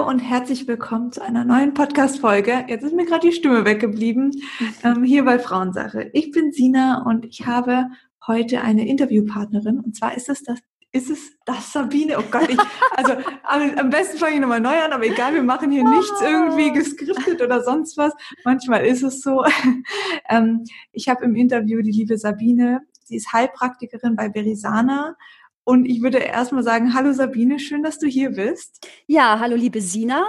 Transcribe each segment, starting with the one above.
Hallo und herzlich willkommen zu einer neuen Podcast-Folge. Jetzt ist mir gerade die Stimme weggeblieben, ähm, hier bei Frauensache. Ich bin Sina und ich habe heute eine Interviewpartnerin und zwar ist es das ist es das Sabine? Oh Gott, ich, also am besten fange ich nochmal neu an, aber egal, wir machen hier nichts irgendwie geskriptet oder sonst was. Manchmal ist es so. Ähm, ich habe im Interview die liebe Sabine, sie ist Heilpraktikerin bei Verisana und ich würde erstmal sagen, hallo Sabine, schön, dass du hier bist. Ja, hallo liebe Sina.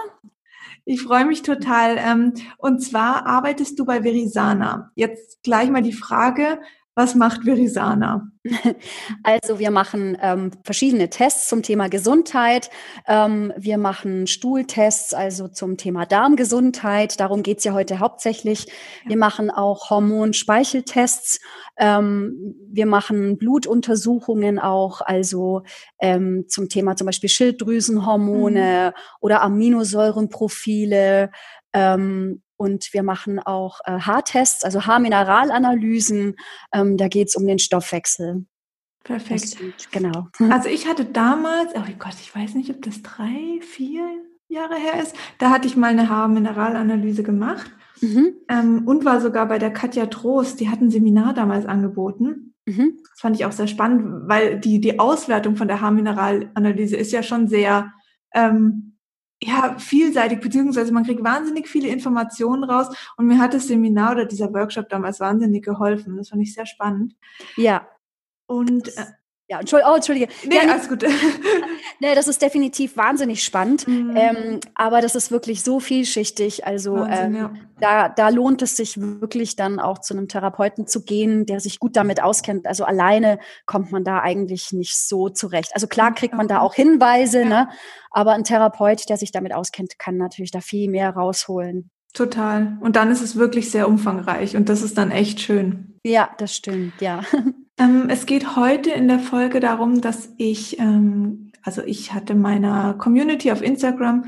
Ich freue mich total. Ähm, und zwar arbeitest du bei Verisana. Jetzt gleich mal die Frage, was macht Verisana? Also wir machen ähm, verschiedene Tests zum Thema Gesundheit. Ähm, wir machen Stuhltests, also zum Thema Darmgesundheit. Darum geht's ja heute hauptsächlich. Wir machen auch Hormon-Speicheltests. Ähm, wir machen Blutuntersuchungen auch, also ähm, zum Thema zum Beispiel Schilddrüsenhormone mhm. oder Aminosäurenprofile. Ähm, und wir machen auch äh, Haartests, also Haarmineralanalysen. Ähm, da geht es um den Stoffwechsel. Perfekt. Das, genau. Also ich hatte damals, oh Gott, ich weiß nicht, ob das drei, vier Jahre her ist, da hatte ich mal eine Haarmineralanalyse gemacht mhm. ähm, und war sogar bei der Katja Trost, die hat ein Seminar damals angeboten. Mhm. Das fand ich auch sehr spannend, weil die, die Auswertung von der Haarmineralanalyse ist ja schon sehr ähm, ja, vielseitig, beziehungsweise man kriegt wahnsinnig viele Informationen raus und mir hat das Seminar oder dieser Workshop damals wahnsinnig geholfen. Das fand ich sehr spannend. Ja. Und äh, ja, Entschuldige, oh, Entschuldige. Nee, ja, alles gut. nee, das ist definitiv wahnsinnig spannend. Mhm. Ähm, aber das ist wirklich so vielschichtig. Also Wahnsinn, ähm, ja. da, da lohnt es sich wirklich dann auch zu einem Therapeuten zu gehen, der sich gut damit auskennt. Also alleine kommt man da eigentlich nicht so zurecht. Also klar kriegt man da auch Hinweise, ja. ne? aber ein Therapeut, der sich damit auskennt, kann natürlich da viel mehr rausholen. Total. Und dann ist es wirklich sehr umfangreich und das ist dann echt schön. Ja, das stimmt, ja. Ähm, es geht heute in der Folge darum, dass ich, ähm, also ich hatte meiner Community auf Instagram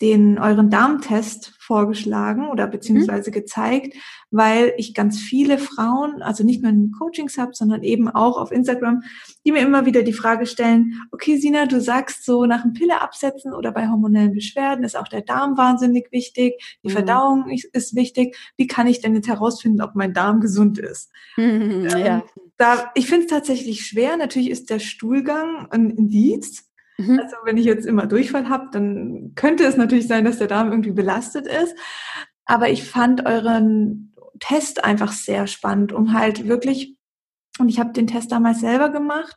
den euren Darmtest vorgeschlagen oder beziehungsweise mhm. gezeigt, weil ich ganz viele Frauen, also nicht nur in Coachings habe, sondern eben auch auf Instagram, die mir immer wieder die Frage stellen, okay, Sina, du sagst so nach dem Pille absetzen oder bei hormonellen Beschwerden ist auch der Darm wahnsinnig wichtig, die mhm. Verdauung ist wichtig. Wie kann ich denn jetzt herausfinden, ob mein Darm gesund ist? Mhm, ja. ähm, da, ich finde es tatsächlich schwer. Natürlich ist der Stuhlgang ein Indiz. Mhm. Also wenn ich jetzt immer Durchfall habe, dann könnte es natürlich sein, dass der Darm irgendwie belastet ist. Aber ich fand euren Test einfach sehr spannend, um halt wirklich, und ich habe den Test damals selber gemacht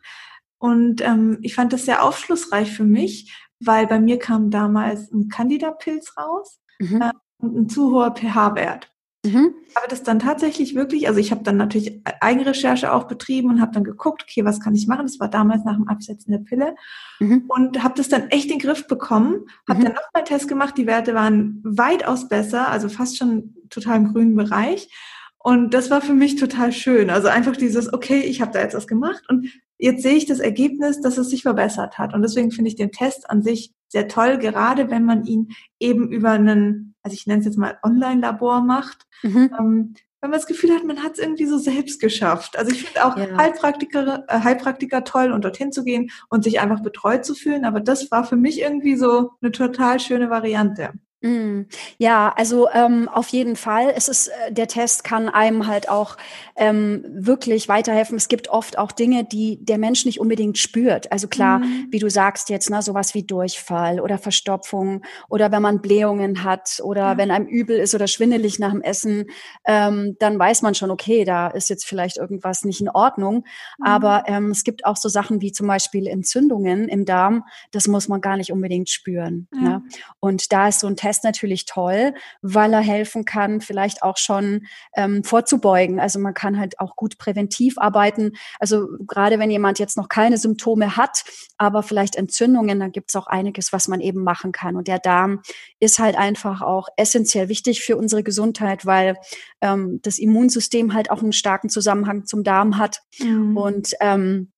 und ähm, ich fand das sehr aufschlussreich für mich, weil bei mir kam damals ein Candida-Pilz raus mhm. äh, und ein zu hoher pH-Wert. Mhm. Aber das dann tatsächlich wirklich, also ich habe dann natürlich Eigenrecherche auch betrieben und habe dann geguckt, okay, was kann ich machen? Das war damals nach dem Absetzen der Pille mhm. und habe das dann echt in den Griff bekommen. Habe mhm. dann nochmal einen Test gemacht, die Werte waren weitaus besser, also fast schon total im grünen Bereich. Und das war für mich total schön. Also einfach dieses, okay, ich habe da jetzt was gemacht und jetzt sehe ich das Ergebnis, dass es sich verbessert hat. Und deswegen finde ich den Test an sich sehr toll, gerade wenn man ihn eben über einen, also ich nenne es jetzt mal Online-Labor macht. Mhm. Ähm, wenn man das Gefühl hat, man hat es irgendwie so selbst geschafft. Also ich finde auch ja. Heilpraktiker, äh, Heilpraktiker toll und dorthin zu gehen und sich einfach betreut zu fühlen. Aber das war für mich irgendwie so eine total schöne Variante. Mm. Ja, also ähm, auf jeden Fall. Es ist, äh, der Test kann einem halt auch ähm, wirklich weiterhelfen. Es gibt oft auch Dinge, die der Mensch nicht unbedingt spürt. Also klar, mhm. wie du sagst jetzt, ne, sowas wie Durchfall oder Verstopfung oder wenn man Blähungen hat oder ja. wenn einem übel ist oder schwindelig nach dem Essen, ähm, dann weiß man schon, okay, da ist jetzt vielleicht irgendwas nicht in Ordnung. Mhm. Aber ähm, es gibt auch so Sachen wie zum Beispiel Entzündungen im Darm. Das muss man gar nicht unbedingt spüren. Ja. Ne? Und da ist so ein Test Test natürlich toll, weil er helfen kann, vielleicht auch schon ähm, vorzubeugen. Also man kann halt auch gut präventiv arbeiten. Also gerade wenn jemand jetzt noch keine Symptome hat, aber vielleicht Entzündungen, dann gibt es auch einiges, was man eben machen kann. Und der Darm ist halt einfach auch essentiell wichtig für unsere Gesundheit, weil ähm, das Immunsystem halt auch einen starken Zusammenhang zum Darm hat. Mhm. Und ähm,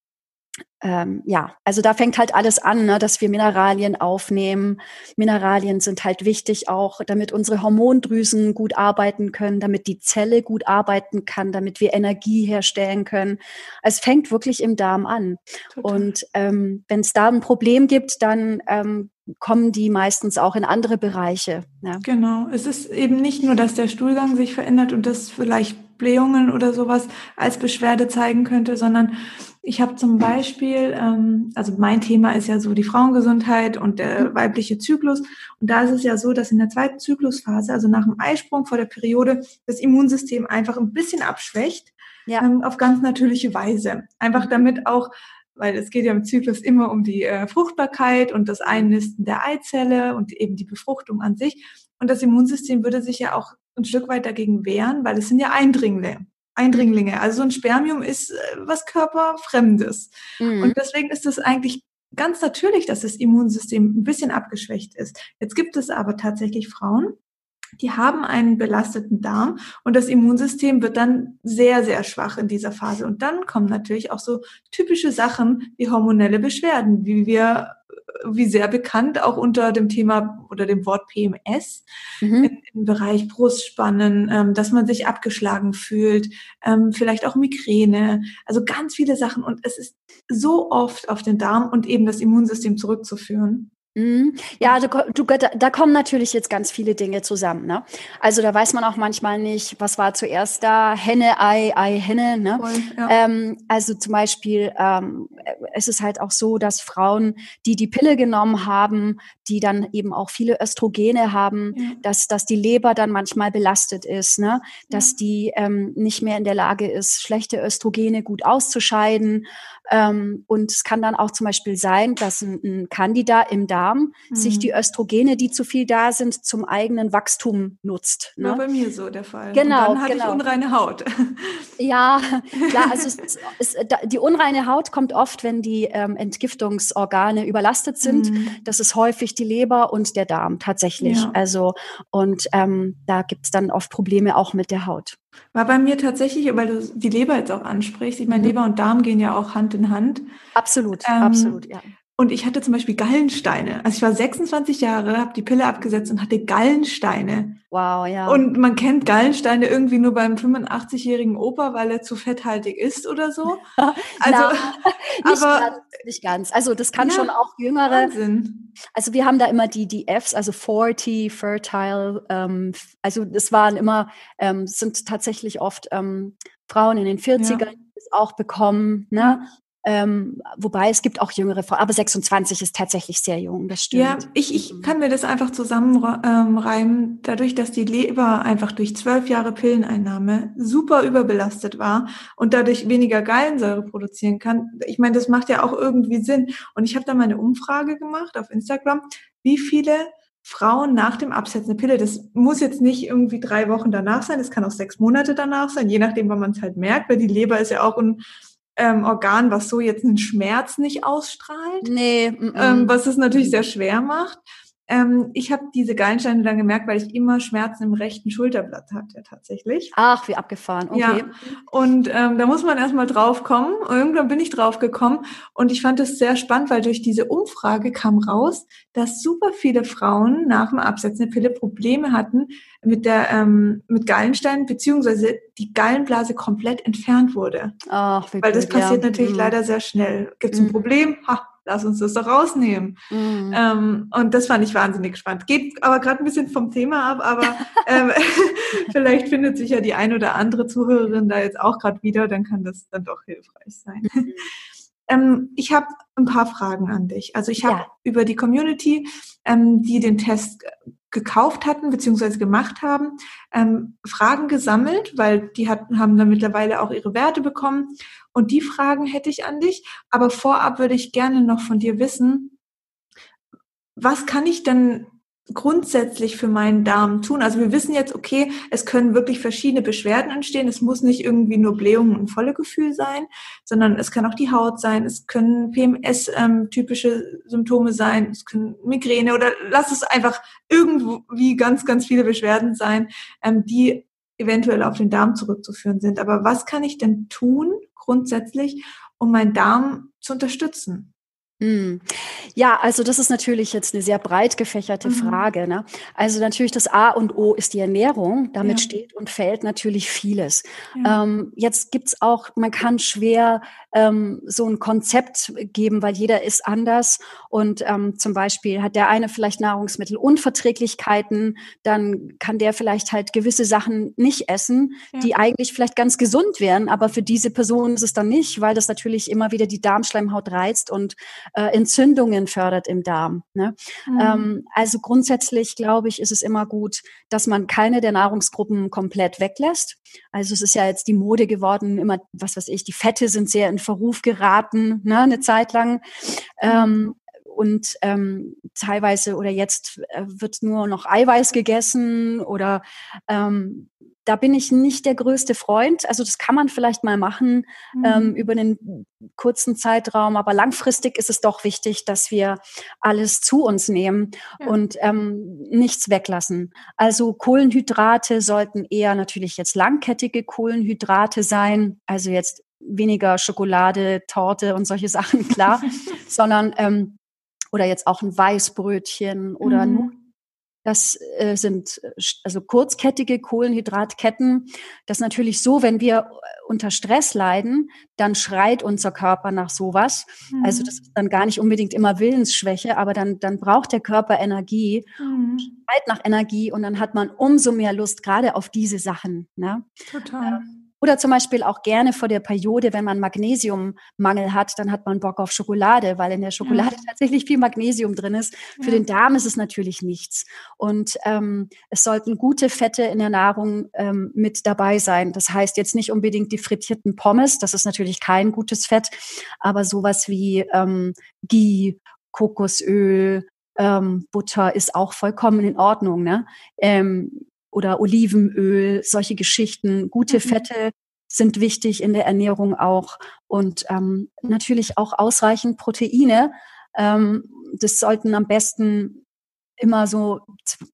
ähm, ja, also da fängt halt alles an, ne, dass wir Mineralien aufnehmen. Mineralien sind halt wichtig auch, damit unsere Hormondrüsen gut arbeiten können, damit die Zelle gut arbeiten kann, damit wir Energie herstellen können. Es fängt wirklich im Darm an. Total. Und ähm, wenn es da ein Problem gibt, dann ähm, kommen die meistens auch in andere Bereiche. Ja. Genau. Es ist eben nicht nur, dass der Stuhlgang sich verändert und das vielleicht Blähungen oder sowas als Beschwerde zeigen könnte, sondern ich habe zum Beispiel, ähm, also mein Thema ist ja so die Frauengesundheit und der mhm. weibliche Zyklus. Und da ist es ja so, dass in der zweiten Zyklusphase, also nach dem Eisprung vor der Periode, das Immunsystem einfach ein bisschen abschwächt. Ja. Ähm, auf ganz natürliche Weise. Einfach mhm. damit auch weil es geht ja im Zyklus immer um die äh, Fruchtbarkeit und das Einnisten der Eizelle und eben die Befruchtung an sich. Und das Immunsystem würde sich ja auch ein Stück weit dagegen wehren, weil es sind ja Eindringlinge. Eindringlinge. Also so ein Spermium ist äh, was Körperfremdes. Mhm. Und deswegen ist es eigentlich ganz natürlich, dass das Immunsystem ein bisschen abgeschwächt ist. Jetzt gibt es aber tatsächlich Frauen, die haben einen belasteten Darm und das Immunsystem wird dann sehr, sehr schwach in dieser Phase. Und dann kommen natürlich auch so typische Sachen wie hormonelle Beschwerden, wie wir wie sehr bekannt, auch unter dem Thema oder dem Wort PMS mhm. im, Bereich Brustspannen, ähm, dass man sich abgeschlagen fühlt, ähm, vielleicht auch Migräne, also ganz viele Sachen. Und es ist so oft auf den Darm und eben das Immunsystem zurückzuführen. Mhm. Ja, du, du, da kommen natürlich jetzt ganz viele Dinge zusammen. Ne? Also da weiß man auch manchmal nicht, was war zuerst da, Henne, Ei, Ei, Henne. Ne? Voll, ja. ähm, also zum Beispiel, ähm, es ist halt auch so, dass Frauen, die die Pille genommen haben, die dann eben auch viele Östrogene haben, ja. dass, dass die Leber dann manchmal belastet ist, ne? dass ja. die ähm, nicht mehr in der Lage ist, schlechte Östrogene gut auszuscheiden. Ähm, und es kann dann auch zum Beispiel sein, dass ein, ein Candida im Darm mhm. sich die Östrogene, die zu viel da sind, zum eigenen Wachstum nutzt. Ne? War bei mir so der Fall. Genau. Und dann hatte genau. ich unreine Haut. Ja, klar, also es, es, die unreine Haut kommt oft, wenn die ähm, Entgiftungsorgane überlastet sind. Mhm. Das ist häufig die Leber und der Darm tatsächlich. Ja. Also und ähm, da gibt es dann oft Probleme auch mit der Haut. War bei mir tatsächlich, weil du die Leber jetzt auch ansprichst. Ich meine, mhm. Leber und Darm gehen ja auch Hand in Hand. Absolut, ähm, absolut, ja. Und ich hatte zum Beispiel Gallensteine. Also ich war 26 Jahre, habe die Pille abgesetzt und hatte Gallensteine. Wow, ja. Und man kennt Gallensteine irgendwie nur beim 85-jährigen Opa, weil er zu fetthaltig ist oder so. Also, Na, nicht, aber, ganz, nicht ganz. Also das kann ja, schon auch jüngere. Wahnsinn. Also wir haben da immer die, die Fs, also 40, fertile. Ähm, also das waren immer, ähm, sind tatsächlich oft ähm, Frauen in den 40ern, ja. auch bekommen. Ne? Ähm, wobei es gibt auch jüngere Frauen, aber 26 ist tatsächlich sehr jung, das stimmt. Ja, ich, ich mhm. kann mir das einfach zusammenreimen, ähm, dadurch, dass die Leber einfach durch zwölf Jahre Pilleneinnahme super überbelastet war und dadurch weniger Gallensäure produzieren kann. Ich meine, das macht ja auch irgendwie Sinn. Und ich habe da mal eine Umfrage gemacht auf Instagram, wie viele Frauen nach dem Absetzen der Pille, das muss jetzt nicht irgendwie drei Wochen danach sein, das kann auch sechs Monate danach sein, je nachdem, wann man es halt merkt, weil die Leber ist ja auch ein ähm, Organ, was so jetzt einen Schmerz nicht ausstrahlt. Nee. M -m. Ähm, was es natürlich sehr schwer macht. Ähm, ich habe diese Gallensteine dann gemerkt, weil ich immer Schmerzen im rechten Schulterblatt hatte tatsächlich. Ach, wie abgefahren. Okay. Ja. Und ähm, da muss man erstmal drauf kommen. Irgendwann bin ich drauf gekommen und ich fand es sehr spannend, weil durch diese Umfrage kam raus, dass super viele Frauen nach dem Absetzen der Pille Probleme hatten mit der ähm, mit Gallensteinen beziehungsweise die Gallenblase komplett entfernt wurde. Ach, wie Weil das passiert ja. natürlich mhm. leider sehr schnell. Gibt es ein mhm. Problem? Ha, lass uns das doch rausnehmen. Mhm. Ähm, und das fand ich wahnsinnig spannend. Geht aber gerade ein bisschen vom Thema ab, aber ähm, vielleicht findet sich ja die ein oder andere Zuhörerin da jetzt auch gerade wieder, dann kann das dann doch hilfreich sein. Mhm. ähm, ich habe ein paar Fragen an dich. Also ich habe ja. über die Community, ähm, die den Test gekauft hatten beziehungsweise gemacht haben, ähm, Fragen gesammelt, weil die hatten, haben dann mittlerweile auch ihre Werte bekommen. Und die Fragen hätte ich an dich. Aber vorab würde ich gerne noch von dir wissen, was kann ich denn grundsätzlich für meinen Darm tun? Also wir wissen jetzt, okay, es können wirklich verschiedene Beschwerden entstehen. Es muss nicht irgendwie nur Blähungen und volle Gefühl sein, sondern es kann auch die Haut sein. Es können PMS-typische ähm, Symptome sein. Es können Migräne oder lass es einfach irgendwie ganz, ganz viele Beschwerden sein, ähm, die eventuell auf den Darm zurückzuführen sind. Aber was kann ich denn tun grundsätzlich, um meinen Darm zu unterstützen? Hm. Ja, also das ist natürlich jetzt eine sehr breit gefächerte mhm. Frage. Ne? Also natürlich das A und O ist die Ernährung. Damit ja. steht und fällt natürlich vieles. Ja. Ähm, jetzt gibt's auch, man kann schwer ähm, so ein Konzept geben, weil jeder ist anders. Und ähm, zum Beispiel hat der eine vielleicht Nahrungsmittelunverträglichkeiten, dann kann der vielleicht halt gewisse Sachen nicht essen, ja. die eigentlich vielleicht ganz gesund wären, aber für diese Person ist es dann nicht, weil das natürlich immer wieder die Darmschleimhaut reizt und äh, Entzündungen fördert im Darm. Ne? Mhm. Ähm, also grundsätzlich glaube ich, ist es immer gut, dass man keine der Nahrungsgruppen komplett weglässt. Also es ist ja jetzt die Mode geworden, immer, was weiß ich, die Fette sind sehr in Verruf geraten, ne, eine Zeit lang. Ähm, und ähm, teilweise oder jetzt äh, wird nur noch Eiweiß gegessen oder ähm, da bin ich nicht der größte Freund. Also das kann man vielleicht mal machen mhm. ähm, über einen kurzen Zeitraum, aber langfristig ist es doch wichtig, dass wir alles zu uns nehmen ja. und ähm, nichts weglassen. Also Kohlenhydrate sollten eher natürlich jetzt langkettige Kohlenhydrate sein, also jetzt weniger Schokolade, Torte und solche Sachen, klar, sondern ähm, oder jetzt auch ein Weißbrötchen oder mhm. Das äh, sind äh, also kurzkettige Kohlenhydratketten. Das ist natürlich so, wenn wir äh, unter Stress leiden, dann schreit unser Körper nach sowas. Mhm. Also das ist dann gar nicht unbedingt immer Willensschwäche, aber dann, dann braucht der Körper Energie, mhm. schreit nach Energie und dann hat man umso mehr Lust gerade auf diese Sachen. Ne? Total. Ähm, oder zum Beispiel auch gerne vor der Periode, wenn man Magnesiummangel hat, dann hat man Bock auf Schokolade, weil in der Schokolade ja. tatsächlich viel Magnesium drin ist. Für ja. den Darm ist es natürlich nichts. Und ähm, es sollten gute Fette in der Nahrung ähm, mit dabei sein. Das heißt jetzt nicht unbedingt die frittierten Pommes, das ist natürlich kein gutes Fett, aber sowas wie ähm, Ghee, Kokosöl, ähm, Butter ist auch vollkommen in Ordnung. Ne? Ähm, oder Olivenöl, solche Geschichten. Gute mhm. Fette sind wichtig in der Ernährung auch und ähm, natürlich auch ausreichend Proteine. Ähm, das sollten am besten immer so,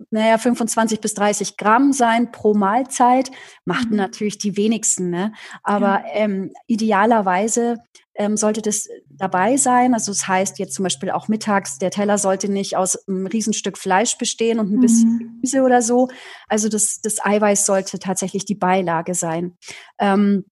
naja, 25 bis 30 Gramm sein pro Mahlzeit. Machten mhm. natürlich die wenigsten, ne? Aber ähm, idealerweise ähm, sollte das dabei sein. Also das heißt jetzt zum Beispiel auch mittags, der Teller sollte nicht aus einem Riesenstück Fleisch bestehen und ein mhm. bisschen Gemüse oder so. Also das, das Eiweiß sollte tatsächlich die Beilage sein. Ähm,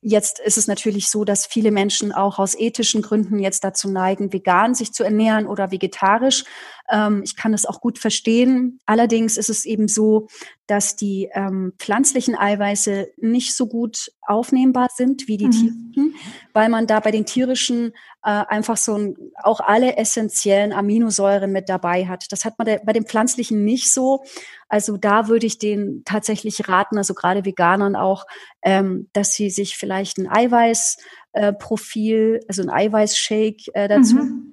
Jetzt ist es natürlich so, dass viele Menschen auch aus ethischen Gründen jetzt dazu neigen, vegan sich zu ernähren oder vegetarisch. Ähm, ich kann das auch gut verstehen. Allerdings ist es eben so, dass die ähm, pflanzlichen Eiweiße nicht so gut aufnehmbar sind wie die mhm. tierischen, weil man da bei den tierischen äh, einfach so ein, auch alle essentiellen Aminosäuren mit dabei hat. Das hat man der, bei den pflanzlichen nicht so. Also da würde ich denen tatsächlich raten, also gerade Veganern auch, ähm, dass sie sich vielleicht ein Eiweißprofil, äh, also ein Eiweißshake äh, dazu mhm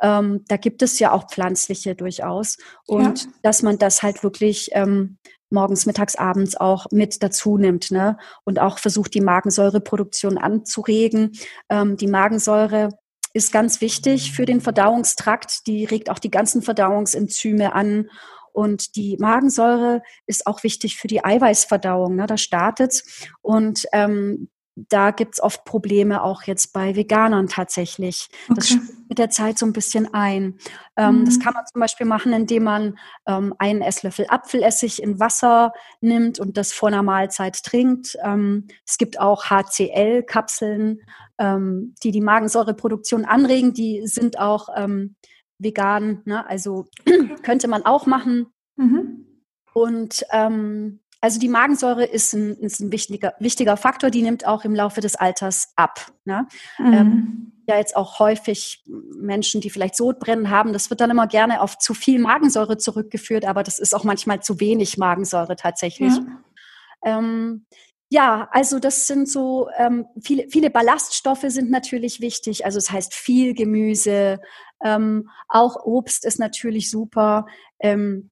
ähm, da gibt es ja auch pflanzliche durchaus. Und ja. dass man das halt wirklich ähm, morgens, mittags, abends auch mit dazu nimmt. Ne? Und auch versucht, die Magensäureproduktion anzuregen. Ähm, die Magensäure ist ganz wichtig für den Verdauungstrakt. Die regt auch die ganzen Verdauungsenzyme an. Und die Magensäure ist auch wichtig für die Eiweißverdauung. Ne? Da startet's. Und ähm, da gibt's oft Probleme auch jetzt bei Veganern tatsächlich. Okay. Das spielt mit der Zeit so ein bisschen ein. Ähm, mhm. Das kann man zum Beispiel machen, indem man ähm, einen Esslöffel Apfelessig in Wasser nimmt und das vor einer Mahlzeit trinkt. Ähm, es gibt auch HCl-Kapseln, ähm, die die Magensäureproduktion anregen. Die sind auch ähm, vegan. Ne? Also könnte man auch machen. Mhm. Und ähm, also die Magensäure ist ein, ist ein wichtiger, wichtiger Faktor, die nimmt auch im Laufe des Alters ab. Ne? Mhm. Ähm, ja, jetzt auch häufig Menschen, die vielleicht Sodbrennen haben, das wird dann immer gerne auf zu viel Magensäure zurückgeführt, aber das ist auch manchmal zu wenig Magensäure tatsächlich. Ja. Ähm, ja, also das sind so ähm, viele, viele Ballaststoffe sind natürlich wichtig. Also es das heißt viel Gemüse, ähm, auch Obst ist natürlich super. Ähm,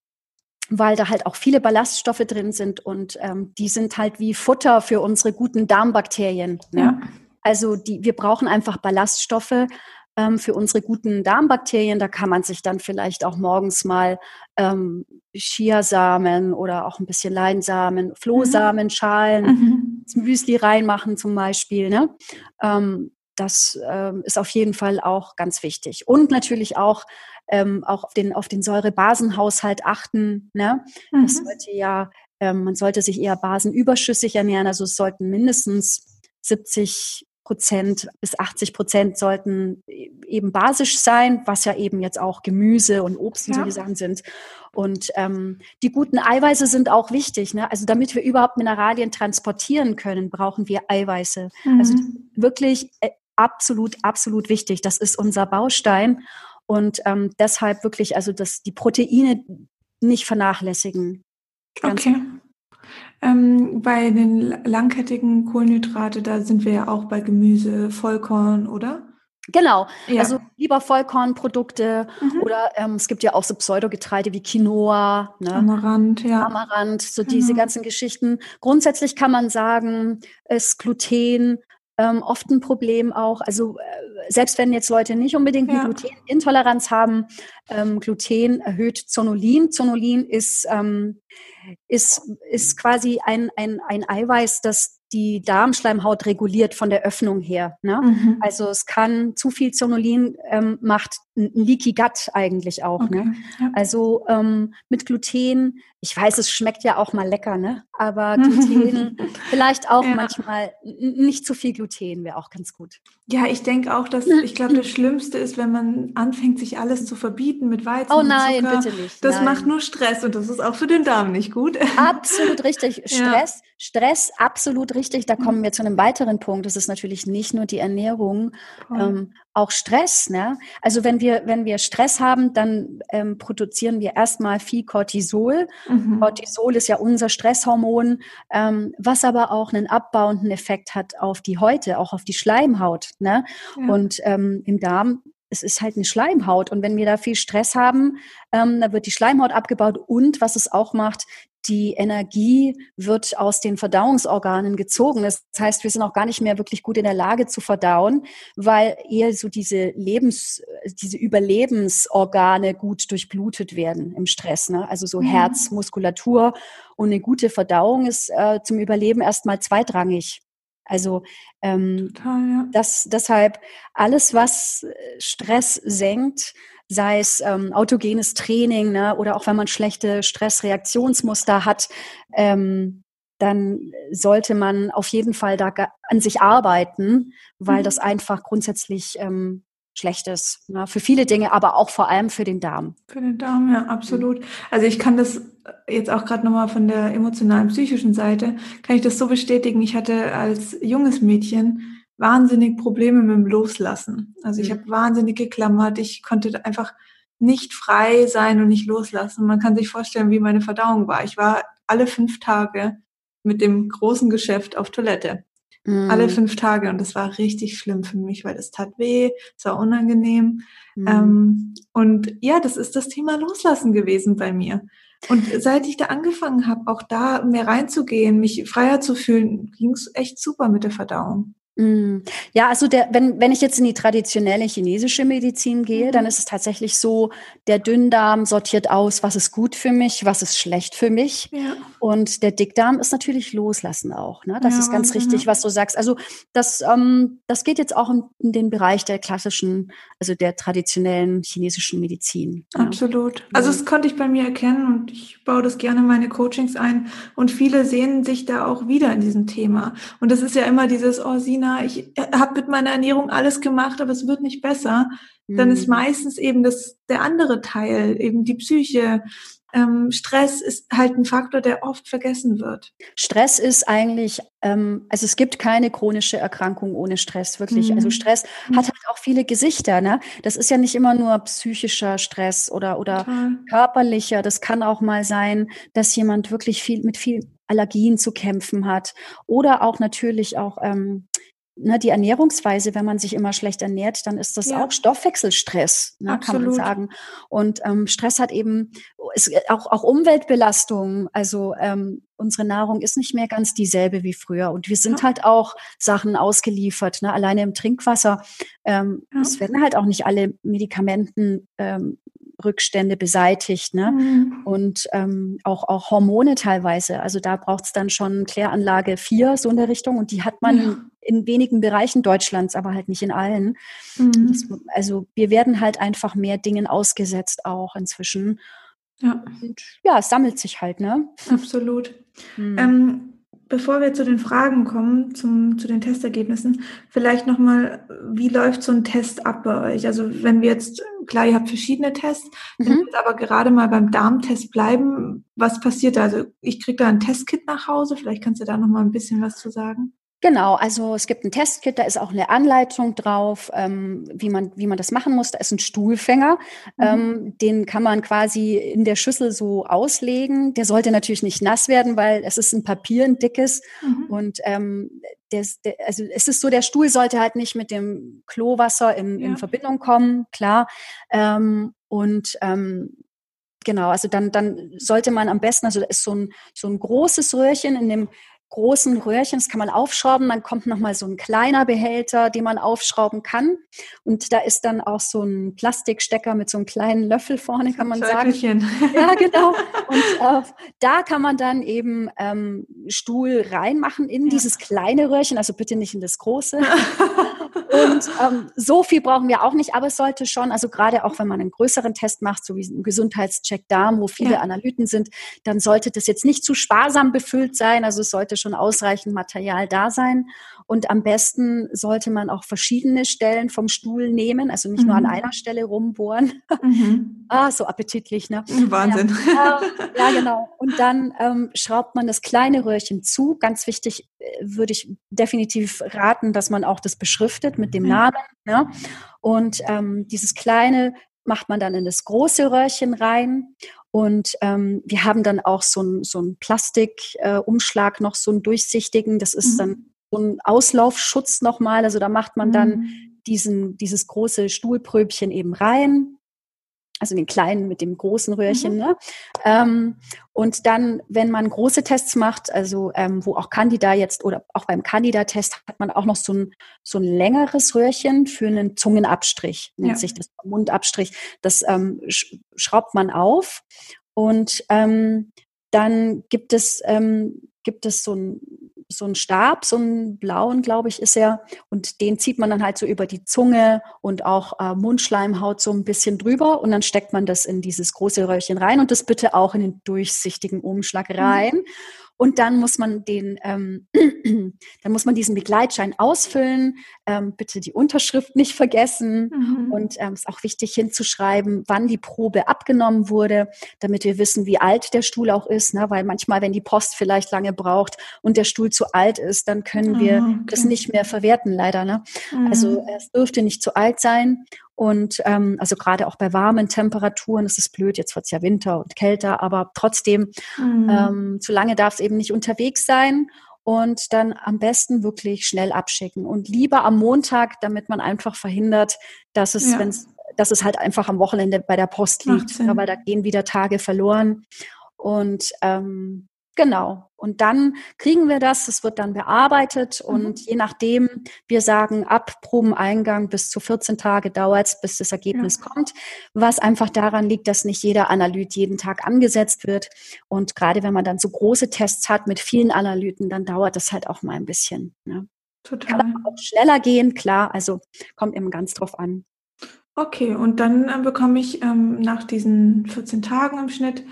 weil da halt auch viele Ballaststoffe drin sind und ähm, die sind halt wie Futter für unsere guten Darmbakterien. Ne? Ja. Also die, wir brauchen einfach Ballaststoffe ähm, für unsere guten Darmbakterien. Da kann man sich dann vielleicht auch morgens mal ähm, Chiasamen oder auch ein bisschen Leinsamen, Flohsamenschalen, mhm. mhm. Müsli reinmachen zum Beispiel. Ne? Ähm, das ähm, ist auf jeden Fall auch ganz wichtig. Und natürlich auch ähm, auch auf den, auf den Säurebasenhaushalt achten. Ne? Mhm. Das sollte ja, ähm, man sollte sich eher basenüberschüssig ernähren. Also es sollten mindestens 70 Prozent bis 80 Prozent sollten eben basisch sein, was ja eben jetzt auch Gemüse und Obst und ja. solche Sachen sind. Und ähm, die guten Eiweiße sind auch wichtig. Ne? Also damit wir überhaupt Mineralien transportieren können, brauchen wir Eiweiße. Mhm. Also wirklich äh, absolut, absolut wichtig. Das ist unser Baustein. Und ähm, deshalb wirklich, also dass die Proteine nicht vernachlässigen. Ganz okay. Ähm, bei den langkettigen Kohlenhydrate, da sind wir ja auch bei Gemüse, Vollkorn, oder? Genau, ja. also lieber Vollkornprodukte mhm. oder ähm, es gibt ja auch so Pseudogetreide wie Quinoa, ne? Amaranth, ja. Amaranth, so genau. diese ganzen Geschichten. Grundsätzlich kann man sagen, ist Gluten ähm, oft ein Problem auch. Also äh, selbst wenn jetzt Leute nicht unbedingt eine ja. Glutenintoleranz haben, ähm, Gluten erhöht Zonulin. Zonulin ist, ähm, ist, ist quasi ein, ein, ein Eiweiß, das die Darmschleimhaut reguliert von der Öffnung her. Ne? Mhm. Also es kann zu viel Zonulin ähm, macht ein Leaky Gut eigentlich auch. Ne? Okay. Ne? Also ähm, mit Gluten, ich weiß, es schmeckt ja auch mal lecker, ne? aber Gluten vielleicht auch ja. manchmal nicht zu viel Gluten wäre auch ganz gut. Ja, ich denke auch, dass ich glaube, das Schlimmste ist, wenn man anfängt, sich alles zu verbieten mit Weizen. Oh nein, Zucker. bitte nicht. Das nein. macht nur Stress und das ist auch für den Darm nicht gut. Absolut richtig. Stress, ja. Stress, absolut richtig. Da kommen wir zu einem weiteren Punkt. Das ist natürlich nicht nur die Ernährung, ähm, auch Stress. Ne? Also wenn wir, wenn wir Stress haben, dann ähm, produzieren wir erstmal viel Cortisol. Mhm. Cortisol ist ja unser Stresshormon, ähm, was aber auch einen abbauenden Effekt hat auf die Häute, auch auf die Schleimhaut. Ne? Ja. Und ähm, im Darm es ist halt eine Schleimhaut. Und wenn wir da viel Stress haben, ähm, dann wird die Schleimhaut abgebaut. Und was es auch macht, die Energie wird aus den Verdauungsorganen gezogen. Das heißt, wir sind auch gar nicht mehr wirklich gut in der Lage zu verdauen, weil eher so diese Lebens, diese Überlebensorgane gut durchblutet werden im Stress. Ne? Also so mhm. Herz, Muskulatur und eine gute Verdauung ist äh, zum Überleben erstmal zweitrangig. Also ähm, Total, ja. das, deshalb alles, was Stress senkt, sei es ähm, autogenes Training ne, oder auch wenn man schlechte Stressreaktionsmuster hat, ähm, dann sollte man auf jeden Fall da an sich arbeiten, weil mhm. das einfach grundsätzlich ähm, schlecht ist. Ne? Für viele Dinge, aber auch vor allem für den Darm. Für den Darm, ja, absolut. Also ich kann das jetzt auch gerade nochmal von der emotionalen, psychischen Seite, kann ich das so bestätigen. Ich hatte als junges Mädchen wahnsinnig Probleme mit dem Loslassen. Also ich mhm. habe wahnsinnig geklammert. Ich konnte einfach nicht frei sein und nicht loslassen. Man kann sich vorstellen, wie meine Verdauung war. Ich war alle fünf Tage mit dem großen Geschäft auf Toilette. Mhm. Alle fünf Tage. Und das war richtig schlimm für mich, weil es tat weh, es war unangenehm. Mhm. Ähm, und ja, das ist das Thema Loslassen gewesen bei mir. Und seit ich da angefangen habe, auch da mehr reinzugehen, mich freier zu fühlen, ging es echt super mit der Verdauung. Mm. Ja, also der, wenn, wenn ich jetzt in die traditionelle chinesische Medizin gehe, dann mhm. ist es tatsächlich so, der Dünndarm sortiert aus, was ist gut für mich, was ist schlecht für mich. Ja. Und der Dickdarm ist natürlich loslassen auch. Ne? Das ja, ist ganz richtig, ja. was du sagst. Also das, ähm, das geht jetzt auch in, in, den Bereich der klassischen, also der traditionellen chinesischen Medizin. Absolut. Also das konnte ich bei mir erkennen und ich baue das gerne in meine Coachings ein. Und viele sehen sich da auch wieder in diesem Thema. Und das ist ja immer dieses, oh Sina, Sina, ich äh, habe mit meiner Ernährung alles gemacht, aber es wird nicht besser, mhm. dann ist mhm. meistens eben das der andere Teil, eben die Psyche. Ähm, Stress ist halt ein Faktor, der oft vergessen wird. Stress ist eigentlich, ähm, also es gibt keine chronische Erkrankung ohne Stress, wirklich. Also mhm. Also Stress mhm. hat halt auch viele Gesichter. Ne? Das ist ja nicht immer nur psychischer Stress oder, oder körperlicher. Das kann auch mal sein, dass jemand wirklich viel mit viel Allergien zu kämpfen hat oder auch natürlich auch ähm, ne, die Ernährungsweise, wenn man sich immer schlecht ernährt, dann ist das ja. auch Stoffwechselstress, ne, kann man sagen. Und ähm, Stress hat eben ist auch, auch Umweltbelastung. Also ähm, unsere Nahrung ist nicht mehr ganz dieselbe wie früher. Und wir sind ja. halt auch Sachen ausgeliefert. Ne? Alleine im Trinkwasser. Ähm, ja. Es werden halt auch nicht alle Medikamenten ähm, Rückstände beseitigt, ne? Mhm. Und ähm, auch, auch Hormone teilweise. Also da braucht es dann schon Kläranlage 4, so in der Richtung. Und die hat man. In wenigen Bereichen Deutschlands, aber halt nicht in allen. Mhm. Das, also wir werden halt einfach mehr Dingen ausgesetzt auch inzwischen. Ja. Und ja, es sammelt sich halt, ne? Absolut. Mhm. Ähm, bevor wir zu den Fragen kommen, zum, zu den Testergebnissen, vielleicht nochmal, wie läuft so ein Test ab bei euch? Also wenn wir jetzt, klar, ihr habt verschiedene Tests, wenn mhm. wir jetzt aber gerade mal beim Darmtest bleiben, was passiert da? Also ich kriege da ein Testkit nach Hause, vielleicht kannst du da nochmal ein bisschen was zu sagen. Genau, also es gibt ein Testkit, da ist auch eine Anleitung drauf, ähm, wie, man, wie man das machen muss. Da ist ein Stuhlfänger, mhm. ähm, den kann man quasi in der Schüssel so auslegen. Der sollte natürlich nicht nass werden, weil es ist ein Papier, ein dickes. Mhm. Und ähm, des, der, also es ist so, der Stuhl sollte halt nicht mit dem Klowasser in, ja. in Verbindung kommen, klar. Ähm, und ähm, genau, also dann, dann sollte man am besten, also da ist so ein, so ein großes Röhrchen in dem großen Röhrchen, das kann man aufschrauben, dann kommt nochmal so ein kleiner Behälter, den man aufschrauben kann. Und da ist dann auch so ein Plastikstecker mit so einem kleinen Löffel vorne, kann man sagen. Ja, genau. Und äh, da kann man dann eben ähm, Stuhl reinmachen in ja. dieses kleine Röhrchen, also bitte nicht in das große. Und ähm, so viel brauchen wir auch nicht, aber es sollte schon, also gerade auch wenn man einen größeren Test macht, so wie einen Gesundheitscheck Darm, wo viele ja. Analyten sind, dann sollte das jetzt nicht zu sparsam befüllt sein. Also es sollte schon ausreichend Material da sein. Und am besten sollte man auch verschiedene Stellen vom Stuhl nehmen, also nicht mhm. nur an mhm. einer Stelle rumbohren. Mhm. ah, so appetitlich, ne? Wahnsinn. Ja, ja genau. Und dann ähm, schraubt man das kleine Röhrchen zu. Ganz wichtig äh, würde ich definitiv raten, dass man auch das beschriftet mit dem mhm. Namen. Ne? Und ähm, dieses kleine macht man dann in das große Röhrchen rein. Und ähm, wir haben dann auch so ein, so Plastikumschlag, äh, noch so einen durchsichtigen. Das ist mhm. dann so ein Auslaufschutz nochmal. Also da macht man dann mhm. diesen, dieses große Stuhlpröbchen eben rein. Also den kleinen mit dem großen Röhrchen. Mhm. Ne? Ähm, und dann, wenn man große Tests macht, also ähm, wo auch Candida jetzt oder auch beim Candida-Test hat man auch noch so ein, so ein längeres Röhrchen für einen Zungenabstrich, nennt ja. sich das Mundabstrich. Das ähm, schraubt man auf und ähm, dann gibt es, ähm, gibt es so ein so ein Stab, so einen blauen, glaube ich, ist er. Und den zieht man dann halt so über die Zunge und auch äh, Mundschleimhaut so ein bisschen drüber. Und dann steckt man das in dieses große Röhrchen rein und das bitte auch in den durchsichtigen Umschlag mhm. rein. Mhm. Und dann muss man den, ähm, dann muss man diesen Begleitschein ausfüllen. Ähm, bitte die Unterschrift nicht vergessen. Mhm. Und ähm, ist auch wichtig hinzuschreiben, wann die Probe abgenommen wurde, damit wir wissen, wie alt der Stuhl auch ist. Ne? Weil manchmal, wenn die Post vielleicht lange braucht und der Stuhl zu alt ist, dann können wir ah, okay. das nicht mehr verwerten, leider. Ne? Mhm. Also es dürfte nicht zu alt sein. Und ähm, also gerade auch bei warmen Temperaturen ist es blöd, jetzt wird es ja Winter und kälter, aber trotzdem, mhm. ähm, zu lange darf es eben nicht unterwegs sein und dann am besten wirklich schnell abschicken und lieber am Montag, damit man einfach verhindert, dass es, ja. wenn dass es halt einfach am Wochenende bei der Post liegt, ja, weil da gehen wieder Tage verloren. Und ähm, Genau. Und dann kriegen wir das, es wird dann bearbeitet und mhm. je nachdem, wir sagen ab Probeneingang bis zu 14 Tage dauert es, bis das Ergebnis ja. kommt, was einfach daran liegt, dass nicht jeder Analyt jeden Tag angesetzt wird. Und gerade wenn man dann so große Tests hat mit vielen Analyten, dann dauert das halt auch mal ein bisschen. Ne? Total. Kann auch schneller gehen, klar, also kommt eben ganz drauf an. Okay, und dann äh, bekomme ich ähm, nach diesen 14 Tagen im Schnitt.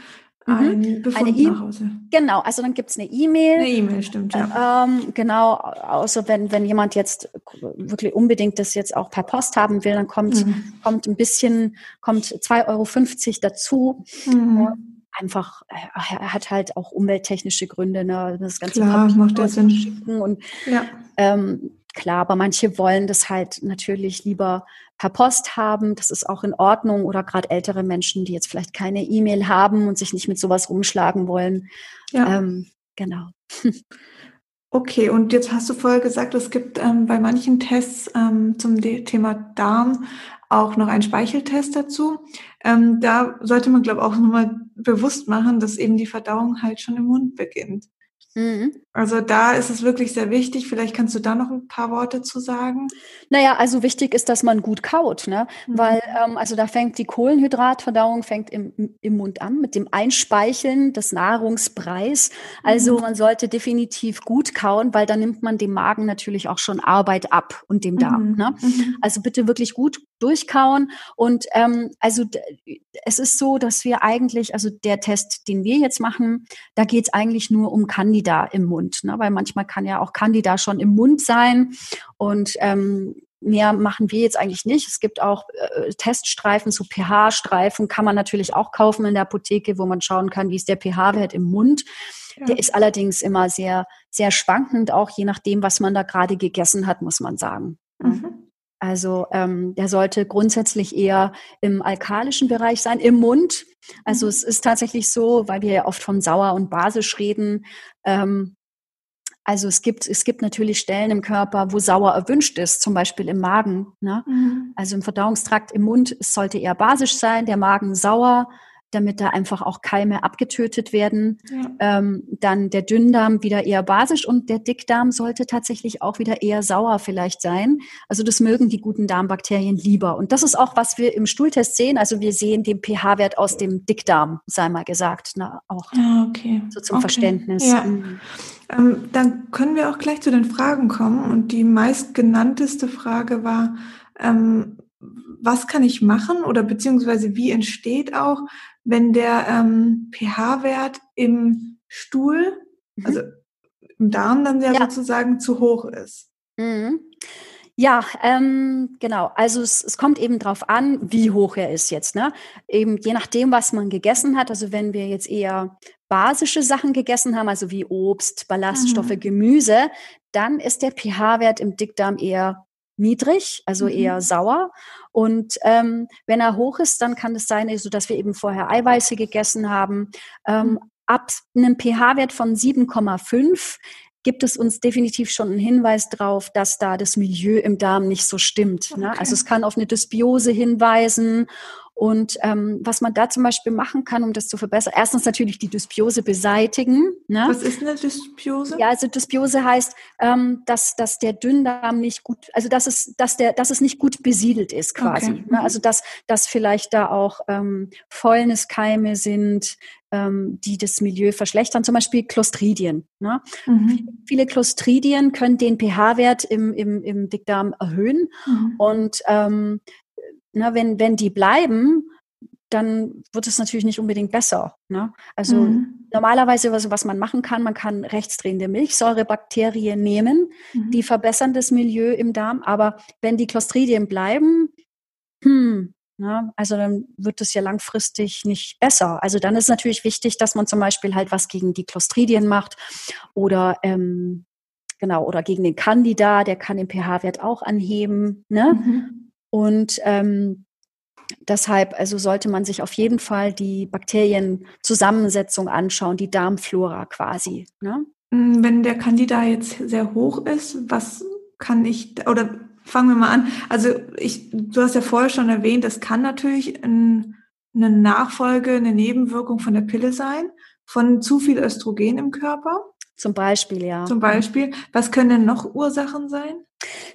Ein Befund eine e nach Hause. Genau, also dann gibt es eine E-Mail. Eine E-Mail, stimmt, ja. Ähm, genau, außer wenn, wenn jemand jetzt wirklich unbedingt das jetzt auch per Post haben will, dann kommt, mhm. kommt ein bisschen, kommt 2,50 Euro dazu. Mhm. einfach, er hat halt auch umwelttechnische Gründe, ne? das ganze Klar, macht das Sinn. Und ja. ähm, klar, aber manche wollen das halt natürlich lieber per Post haben. Das ist auch in Ordnung. Oder gerade ältere Menschen, die jetzt vielleicht keine E-Mail haben und sich nicht mit sowas rumschlagen wollen. Ja. Ähm, genau. Okay, und jetzt hast du vorher gesagt, es gibt ähm, bei manchen Tests ähm, zum Thema Darm auch noch einen Speicheltest dazu. Ähm, da sollte man, glaube ich, auch nochmal bewusst machen, dass eben die Verdauung halt schon im Mund beginnt. Mhm. Also da ist es wirklich sehr wichtig. Vielleicht kannst du da noch ein paar Worte zu sagen. Naja, also wichtig ist, dass man gut kaut, ne? Mhm. Weil ähm, also da fängt die Kohlenhydratverdauung fängt im, im Mund an mit dem Einspeicheln des Nahrungspreis. Also mhm. man sollte definitiv gut kauen, weil dann nimmt man dem Magen natürlich auch schon Arbeit ab und dem Darm. Mhm. Ne? Mhm. Also bitte wirklich gut durchkauen. Und ähm, also es ist so, dass wir eigentlich, also der Test, den wir jetzt machen, da geht es eigentlich nur um Candida. Candida im Mund, ne? weil manchmal kann ja auch Candida schon im Mund sein und ähm, mehr machen wir jetzt eigentlich nicht. Es gibt auch äh, Teststreifen, so pH-Streifen kann man natürlich auch kaufen in der Apotheke, wo man schauen kann, wie ist der pH-Wert im Mund. Ja. Der ist allerdings immer sehr, sehr schwankend, auch je nachdem, was man da gerade gegessen hat, muss man sagen. Mhm. Also ähm, der sollte grundsätzlich eher im alkalischen Bereich sein, im Mund. Also mhm. es ist tatsächlich so, weil wir ja oft von sauer und basisch reden. Ähm, also es gibt, es gibt natürlich Stellen im Körper, wo sauer erwünscht ist, zum Beispiel im Magen. Ne? Mhm. Also im Verdauungstrakt, im Mund, es sollte eher basisch sein, der Magen sauer, damit da einfach auch Keime abgetötet werden. Ja. Ähm, dann der Dünndarm wieder eher basisch und der Dickdarm sollte tatsächlich auch wieder eher sauer vielleicht sein. Also das mögen die guten Darmbakterien lieber. Und das ist auch, was wir im Stuhltest sehen. Also wir sehen den pH-Wert aus dem Dickdarm, sei mal gesagt, ne? auch ah, okay. so zum okay. Verständnis. Ja. Mhm. Ähm, dann können wir auch gleich zu den Fragen kommen. Und die meistgenannteste Frage war, ähm, was kann ich machen oder beziehungsweise wie entsteht auch, wenn der ähm, pH-Wert im Stuhl, mhm. also im Darm dann ja, ja, sozusagen zu hoch ist. Mhm. Ja, ähm, genau. Also es, es kommt eben drauf an, wie hoch er ist jetzt. Ne? Eben je nachdem, was man gegessen hat. Also wenn wir jetzt eher basische Sachen gegessen haben, also wie Obst, Ballaststoffe, mhm. Gemüse, dann ist der pH-Wert im Dickdarm eher niedrig, also mhm. eher sauer. Und ähm, wenn er hoch ist, dann kann es sein, also, dass wir eben vorher Eiweiße gegessen haben. Ähm, mhm. Ab einem pH-Wert von 7,5 gibt es uns definitiv schon einen Hinweis darauf, dass da das Milieu im Darm nicht so stimmt. Okay. Ne? Also es kann auf eine Dysbiose hinweisen und ähm, was man da zum Beispiel machen kann, um das zu verbessern, erstens natürlich die Dysbiose beseitigen. Ne? Was ist eine Dysbiose? Ja, also Dysbiose heißt, ähm, dass, dass der Dünndarm nicht gut, also dass es, dass der, dass es nicht gut besiedelt ist quasi. Okay. Ne? Also dass, dass vielleicht da auch ähm, Fäulniskeime sind, ähm, die das Milieu verschlechtern, zum Beispiel Clostridien. Ne? Mhm. Viele Clostridien können den pH-Wert im, im, im Dickdarm erhöhen mhm. und ähm, na, wenn, wenn die bleiben, dann wird es natürlich nicht unbedingt besser. Ne? Also mhm. normalerweise, was, was man machen kann, man kann rechtsdrehende Milchsäurebakterien nehmen, mhm. die verbessern das Milieu im Darm, aber wenn die Clostridien bleiben, hm, ja, also dann wird es ja langfristig nicht besser. Also dann ist natürlich wichtig, dass man zum Beispiel halt was gegen die Clostridien macht oder ähm, genau oder gegen den Candida, der kann den pH-Wert auch anheben. Ne? Mhm. Und ähm, deshalb also sollte man sich auf jeden Fall die Bakterienzusammensetzung anschauen, die Darmflora quasi. Ne? Mm, wenn der Candida jetzt sehr hoch ist, was kann ich, oder fangen wir mal an. Also ich, du hast ja vorher schon erwähnt, das kann natürlich ein, eine Nachfolge, eine Nebenwirkung von der Pille sein, von zu viel Östrogen im Körper. Zum Beispiel, ja. Zum Beispiel. Was können denn noch Ursachen sein?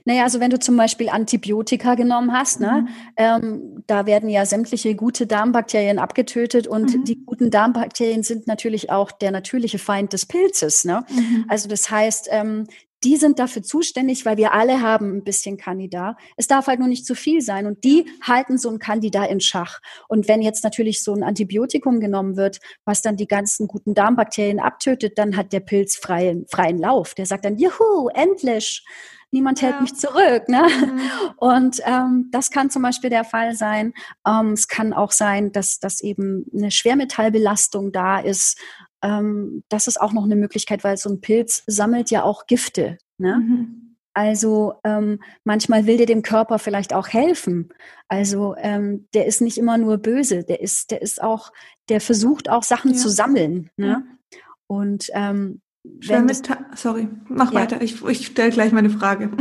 Naja, also wenn du zum Beispiel Antibiotika genommen hast, ne, mhm. ne, ähm, da werden ja sämtliche gute Darmbakterien abgetötet und mhm. die guten Darmbakterien sind natürlich auch der natürliche Feind des Pilzes. Ne? Mhm. Also das heißt, ähm, die sind dafür zuständig, weil wir alle haben ein bisschen Candida. Es darf halt nur nicht zu viel sein und die halten so ein Candida in Schach. Und wenn jetzt natürlich so ein Antibiotikum genommen wird, was dann die ganzen guten Darmbakterien abtötet, dann hat der Pilz freien, freien Lauf. Der sagt dann, juhu, endlich niemand hält mich zurück. Ne? Mhm. Und ähm, das kann zum Beispiel der Fall sein. Ähm, es kann auch sein, dass, dass eben eine Schwermetallbelastung da ist. Ähm, das ist auch noch eine Möglichkeit, weil so ein Pilz sammelt ja auch Gifte. Ne? Mhm. Also ähm, manchmal will der dem Körper vielleicht auch helfen. Also ähm, der ist nicht immer nur böse, der ist, der ist auch, der versucht auch Sachen ja. zu sammeln. Ne? Ja. Und ähm, Schwermetall, sorry, mach ja. weiter. Ich, ich stelle gleich meine Frage.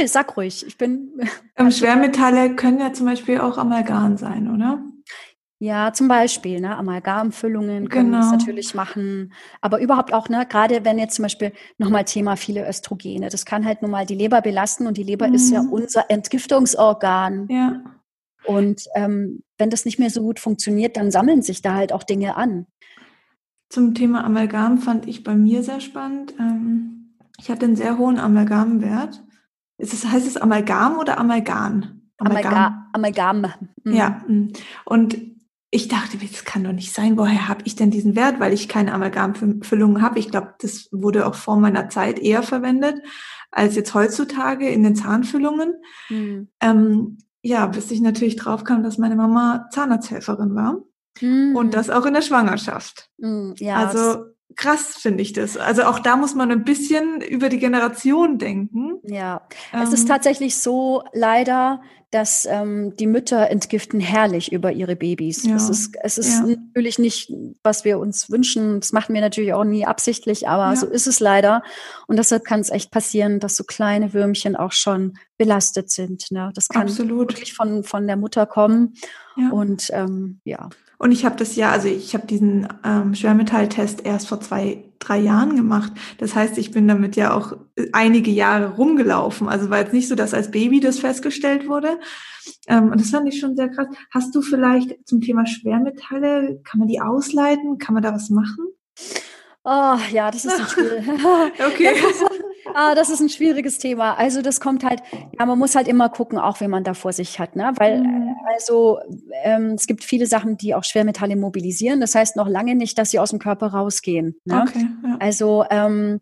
Nee, sag ruhig. Ich bin. Ähm, Schwermetalle können ja zum Beispiel auch Amalgam sein, oder? Ja, zum Beispiel, ne, Amalgamfüllungen können genau. das natürlich machen. Aber überhaupt auch, ne, gerade wenn jetzt zum Beispiel nochmal Thema viele Östrogene, das kann halt nun mal die Leber belasten und die Leber mhm. ist ja mhm. unser Entgiftungsorgan. Ja. Und ähm, wenn das nicht mehr so gut funktioniert, dann sammeln sich da halt auch Dinge an. Zum Thema Amalgam fand ich bei mir sehr spannend. Ähm, ich hatte einen sehr hohen Amalgamwert. Ist es, heißt es Amalgam oder Amalgam? Amalgam. Amalgam. Mhm. Ja. Mm. Und ich dachte, das kann doch nicht sein. Woher habe ich denn diesen Wert? Weil ich keine Amalgamfüllungen habe. Ich glaube, das wurde auch vor meiner Zeit eher verwendet als jetzt heutzutage in den Zahnfüllungen. Mhm. Ähm, ja, bis ich natürlich drauf kam, dass meine Mama Zahnarzthelferin war. Mhm. Und das auch in der Schwangerschaft. Mhm, ja, also krass finde ich das. Also auch da muss man ein bisschen über die Generation denken. Ja, ähm, es ist ähm, tatsächlich so leider, dass ähm, die Mütter entgiften herrlich über ihre Babys. Ja. Es ist, es ist ja. natürlich nicht, was wir uns wünschen. Das machen wir natürlich auch nie absichtlich, aber ja. so ist es leider. Und deshalb kann es echt passieren, dass so kleine Würmchen auch schon belastet sind. Ne? Das kann Absolut. wirklich von, von der Mutter kommen. Und ähm, ja. Und ich habe das ja, also ich habe diesen ähm, Schwermetalltest erst vor zwei, drei Jahren gemacht. Das heißt, ich bin damit ja auch einige Jahre rumgelaufen. Also war jetzt nicht so, dass als Baby das festgestellt wurde. Ähm, und das fand ich schon sehr krass. Hast du vielleicht zum Thema Schwermetalle, kann man die ausleiten? Kann man da was machen? Oh, ja, das ist ein Spiel. okay. Ah, das ist ein schwieriges Thema. Also das kommt halt, ja, man muss halt immer gucken, auch wenn man da vor sich hat, ne? Weil mhm. also ähm, es gibt viele Sachen, die auch Schwermetalle mobilisieren. Das heißt noch lange nicht, dass sie aus dem Körper rausgehen. Ne? Okay, ja. Also ähm,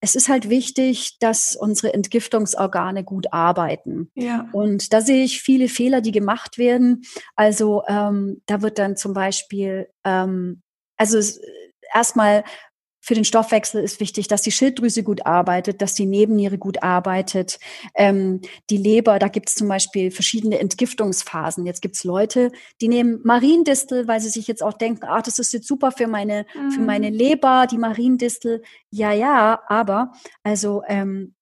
es ist halt wichtig, dass unsere Entgiftungsorgane gut arbeiten. Ja. Und da sehe ich viele Fehler, die gemacht werden. Also ähm, da wird dann zum Beispiel, ähm, also erstmal für den Stoffwechsel ist wichtig, dass die Schilddrüse gut arbeitet, dass die Nebenniere gut arbeitet. Ähm, die Leber, da gibt es zum Beispiel verschiedene Entgiftungsphasen. Jetzt gibt es Leute, die nehmen Mariendistel, weil sie sich jetzt auch denken, ach, das ist jetzt super für meine, mhm. für meine Leber, die Mariendistel. Ja, ja, aber also ähm,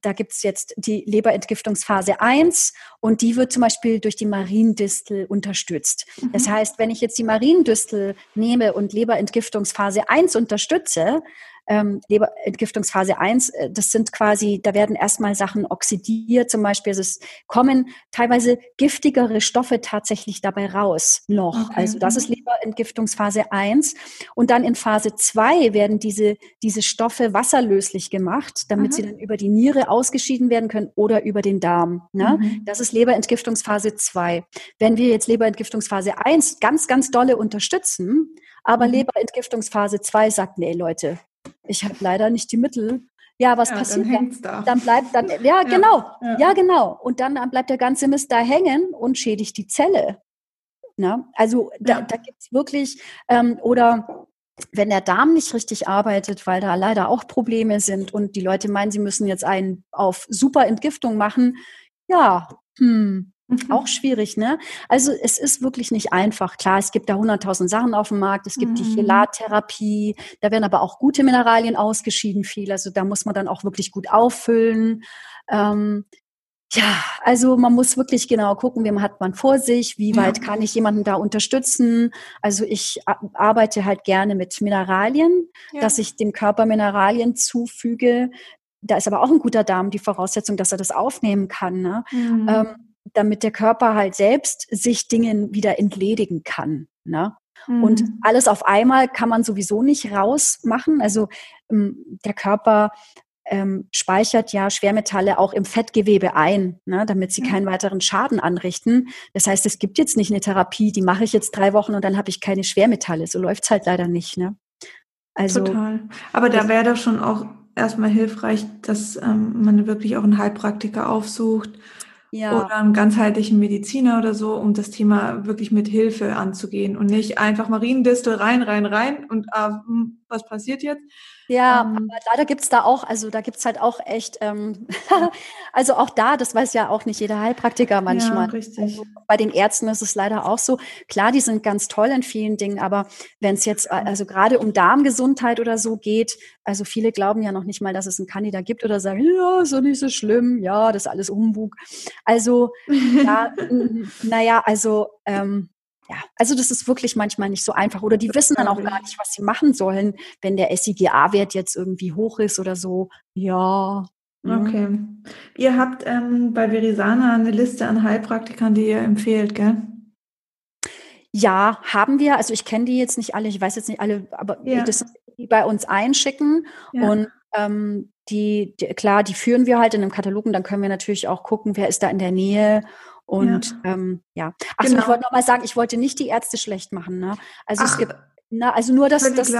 da gibt's jetzt die Leberentgiftungsphase 1 und die wird zum Beispiel durch die Mariendistel unterstützt. Mhm. Das heißt, wenn ich jetzt die Mariendistel nehme und Leberentgiftungsphase 1 unterstütze, ähm, Leberentgiftungsphase 1, äh, das sind quasi, da werden erstmal Sachen oxidiert, zum Beispiel, also es kommen teilweise giftigere Stoffe tatsächlich dabei raus noch. Okay. Also das ist mhm. Leberentgiftungsphase 1. Und dann in Phase 2 werden diese, diese Stoffe wasserlöslich gemacht, damit mhm. sie dann über die Niere ausgeschieden werden können oder über den Darm. Ne? Mhm. Das ist Leberentgiftungsphase 2. Wenn wir jetzt Leberentgiftungsphase 1 ganz, ganz dolle unterstützen, aber mhm. Leberentgiftungsphase 2 sagt, nee, Leute, ich habe leider nicht die Mittel. Ja, was ja, passiert dann? Dann, dann bleibt dann, ja, genau, ja. ja. genau. Und dann, dann bleibt der ganze Mist da hängen und schädigt die Zelle. Na? Also da, ja. da gibt es wirklich, ähm, oder wenn der Darm nicht richtig arbeitet, weil da leider auch Probleme sind und die Leute meinen, sie müssen jetzt einen auf super Entgiftung machen, ja, hm. Auch schwierig, ne? Also es ist wirklich nicht einfach. Klar, es gibt da hunderttausend Sachen auf dem Markt. Es gibt mhm. die Chelattherapie. Da werden aber auch gute Mineralien ausgeschieden, viel. Also da muss man dann auch wirklich gut auffüllen. Ähm, ja, also man muss wirklich genau gucken, wem hat man vor sich, wie weit ja. kann ich jemanden da unterstützen. Also ich arbeite halt gerne mit Mineralien, ja. dass ich dem Körper Mineralien zufüge. Da ist aber auch ein guter Darm die Voraussetzung, dass er das aufnehmen kann. Ne? Mhm. Ähm, damit der Körper halt selbst sich Dingen wieder entledigen kann. Ne? Mhm. Und alles auf einmal kann man sowieso nicht rausmachen. Also ähm, der Körper ähm, speichert ja Schwermetalle auch im Fettgewebe ein, ne, damit sie keinen weiteren Schaden anrichten. Das heißt, es gibt jetzt nicht eine Therapie, die mache ich jetzt drei Wochen und dann habe ich keine Schwermetalle. So läuft's halt leider nicht. Ne? Also, Total. Aber da wäre doch schon auch erstmal hilfreich, dass ähm, man wirklich auch einen Heilpraktiker aufsucht ja. oder einen ganzheitlichen Mediziner oder so, um das Thema wirklich mit Hilfe anzugehen und nicht einfach Mariendistel rein, rein, rein und ah, hm, was passiert jetzt? Ja, ähm, aber leider gibt's da auch, also da gibt's halt auch echt, ähm, also auch da, das weiß ja auch nicht jeder Heilpraktiker manchmal. Ja, richtig. Also bei den Ärzten ist es leider auch so. Klar, die sind ganz toll in vielen Dingen, aber wenn es jetzt also gerade um Darmgesundheit oder so geht, also viele glauben ja noch nicht mal, dass es einen Kandidat gibt oder sagen, ja, ist doch nicht so schlimm, ja, das ist alles Umbug. Also, ja, naja, also ähm, ja, also das ist wirklich manchmal nicht so einfach. Oder die wissen dann auch gar nicht, was sie machen sollen, wenn der SIGA-Wert jetzt irgendwie hoch ist oder so. Ja. Ne? Okay. Ihr habt ähm, bei Verisana eine Liste an Heilpraktikern, die ihr empfehlt, gell? Ja, haben wir. Also ich kenne die jetzt nicht alle, ich weiß jetzt nicht alle, aber ja. das sind die bei uns einschicken. Ja. Und ähm, die, die, klar, die führen wir halt in einem Katalog und dann können wir natürlich auch gucken, wer ist da in der Nähe Und ja, ähm, ja. Ach genau. ich wollte noch mal sagen, ich wollte nicht die Ärzte schlecht machen. Ne? Also Ach, es gibt na, also nur, dass das,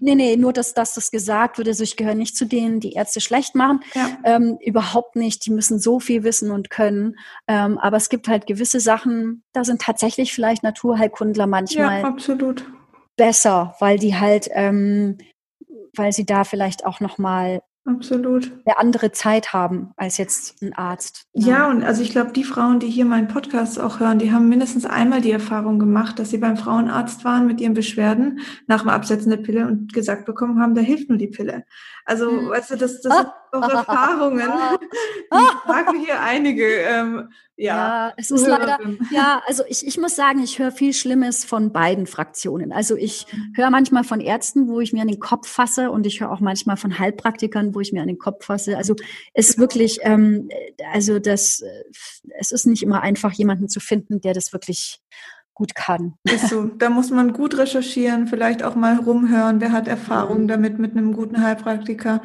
nee, nee, nur, dass, dass das gesagt wird. Also ich gehöre nicht zu denen, die Ärzte schlecht machen. Ja. Ähm, überhaupt nicht. Die müssen so viel wissen und können. Ähm, aber es gibt halt gewisse Sachen, da sind tatsächlich vielleicht Naturheilkundler manchmal ja, absolut. besser, weil die halt, ähm, weil sie da vielleicht auch noch mal Absolut. Eine andere Zeit haben als jetzt ein Arzt. Ja, ne? ja und also ich glaube, die Frauen, die hier meinen Podcast auch hören, die haben mindestens einmal die Erfahrung gemacht, dass sie beim Frauenarzt waren mit ihren Beschwerden nach dem Absetzen der Pille und gesagt bekommen haben, da hilft nur die Pille. Also, hm. weißt du, das, das sind auch Erfahrungen. ich frage hier einige. Ähm, ja, ja, es ist leider, ja, also ich, ich muss sagen, ich höre viel Schlimmes von beiden Fraktionen. Also ich höre manchmal von Ärzten, wo ich mir an den Kopf fasse und ich höre auch manchmal von Heilpraktikern, wo ich mir an den Kopf fasse. Also es ist wirklich, ähm, also das, es ist nicht immer einfach, jemanden zu finden, der das wirklich gut kann. Ist so. Da muss man gut recherchieren, vielleicht auch mal rumhören, wer hat Erfahrung mhm. damit mit einem guten Heilpraktiker.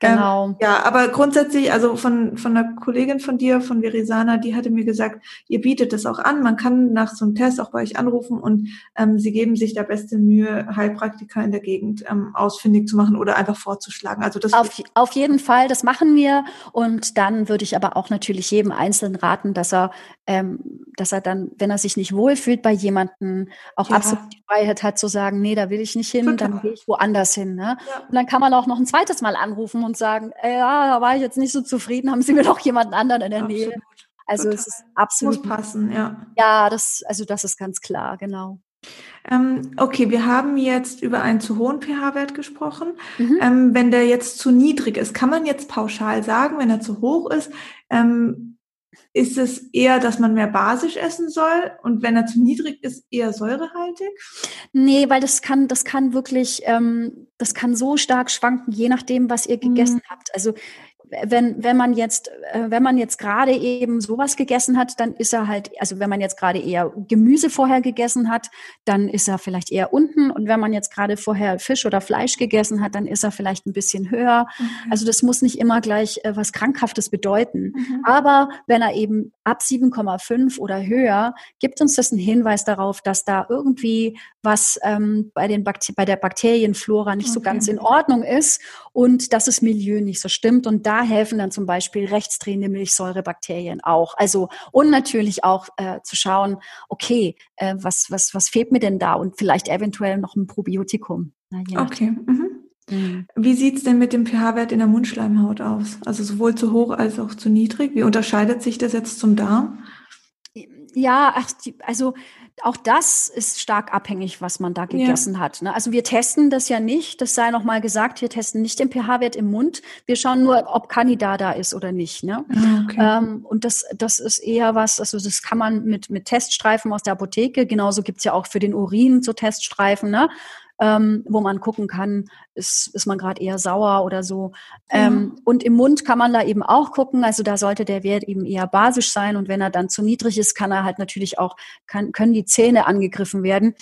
Genau. Ähm, ja, aber grundsätzlich, also von, von einer Kollegin von dir, von Verisana, die hatte mir gesagt, ihr bietet das auch an. Man kann nach so einem Test auch bei euch anrufen und ähm, sie geben sich da beste Mühe, Heilpraktiker in der Gegend ähm, ausfindig zu machen oder einfach vorzuschlagen. Also das auf, auf jeden Fall, das machen wir. Und dann würde ich aber auch natürlich jedem Einzelnen raten, dass er, ähm, dass er dann, wenn er sich nicht wohlfühlt bei jemandem, auch ja. absolut die Freiheit hat zu sagen, nee, da will ich nicht hin, Total. dann gehe ich woanders hin. Ne? Ja. Und dann kann man auch noch ein zweites Mal anrufen und sagen, äh, ja, da war ich jetzt nicht so zufrieden, haben Sie mir doch jemanden anderen in der absolut. Nähe. Also Total. es ist absolut. Muss passen, ja. Ja, das, also das ist ganz klar, genau. Ähm, okay, wir haben jetzt über einen zu hohen pH-Wert gesprochen. Mhm. Ähm, wenn der jetzt zu niedrig ist, kann man jetzt pauschal sagen, wenn er zu hoch ist, ähm, ist es eher, dass man mehr basisch essen soll und wenn er zu niedrig ist, eher säurehaltig? Nee, weil das kann, das kann wirklich, ähm, das kann so stark schwanken, je nachdem, was ihr gegessen mhm. habt. Also wenn, wenn man jetzt, äh, wenn man jetzt gerade eben sowas gegessen hat, dann ist er halt, also wenn man jetzt gerade eher Gemüse vorher gegessen hat, dann ist er vielleicht eher unten. Und wenn man jetzt gerade vorher Fisch oder Fleisch gegessen hat, dann ist er vielleicht ein bisschen höher. Mhm. Also das muss nicht immer gleich äh, was Krankhaftes bedeuten. Mhm. Aber wenn er eben ab 7,5 oder höher, gibt uns das einen Hinweis darauf, dass da irgendwie was ähm, bei, den Bakter bei der Bakterienflora nicht okay. so ganz in Ordnung ist und dass das Milieu nicht so stimmt. Und da helfen dann zum Beispiel rechtsdrehende Milchsäurebakterien auch. Also und natürlich auch äh, zu schauen, okay, äh, was, was, was fehlt mir denn da und vielleicht eventuell noch ein Probiotikum. Na, okay. Mhm. Mhm. Wie sieht's denn mit dem pH-Wert in der Mundschleimhaut aus? Also sowohl zu hoch als auch zu niedrig. Wie unterscheidet sich das jetzt zum Darm? Ja, ach, die, also auch das ist stark abhängig, was man da gegessen ja. hat. Ne? Also wir testen das ja nicht, das sei noch mal gesagt, wir testen nicht den pH-Wert im Mund. Wir schauen nur, ob Candida da ist oder nicht. Ne? Ah, okay. Ähm, und das, das ist eher was, also das kann man mit, mit Teststreifen aus der Apotheke, genauso gibt's ja auch für den Urin so Teststreifen. Ne? Ähm, wo man gucken kann, ist, ist man gerade eher sauer oder so. Ähm, und im Mund kann man da eben auch gucken, also da sollte der Wert eben eher basisch sein und wenn er dann zu niedrig ist, kann er halt natürlich auch, kann, können die Zähne angegriffen werden.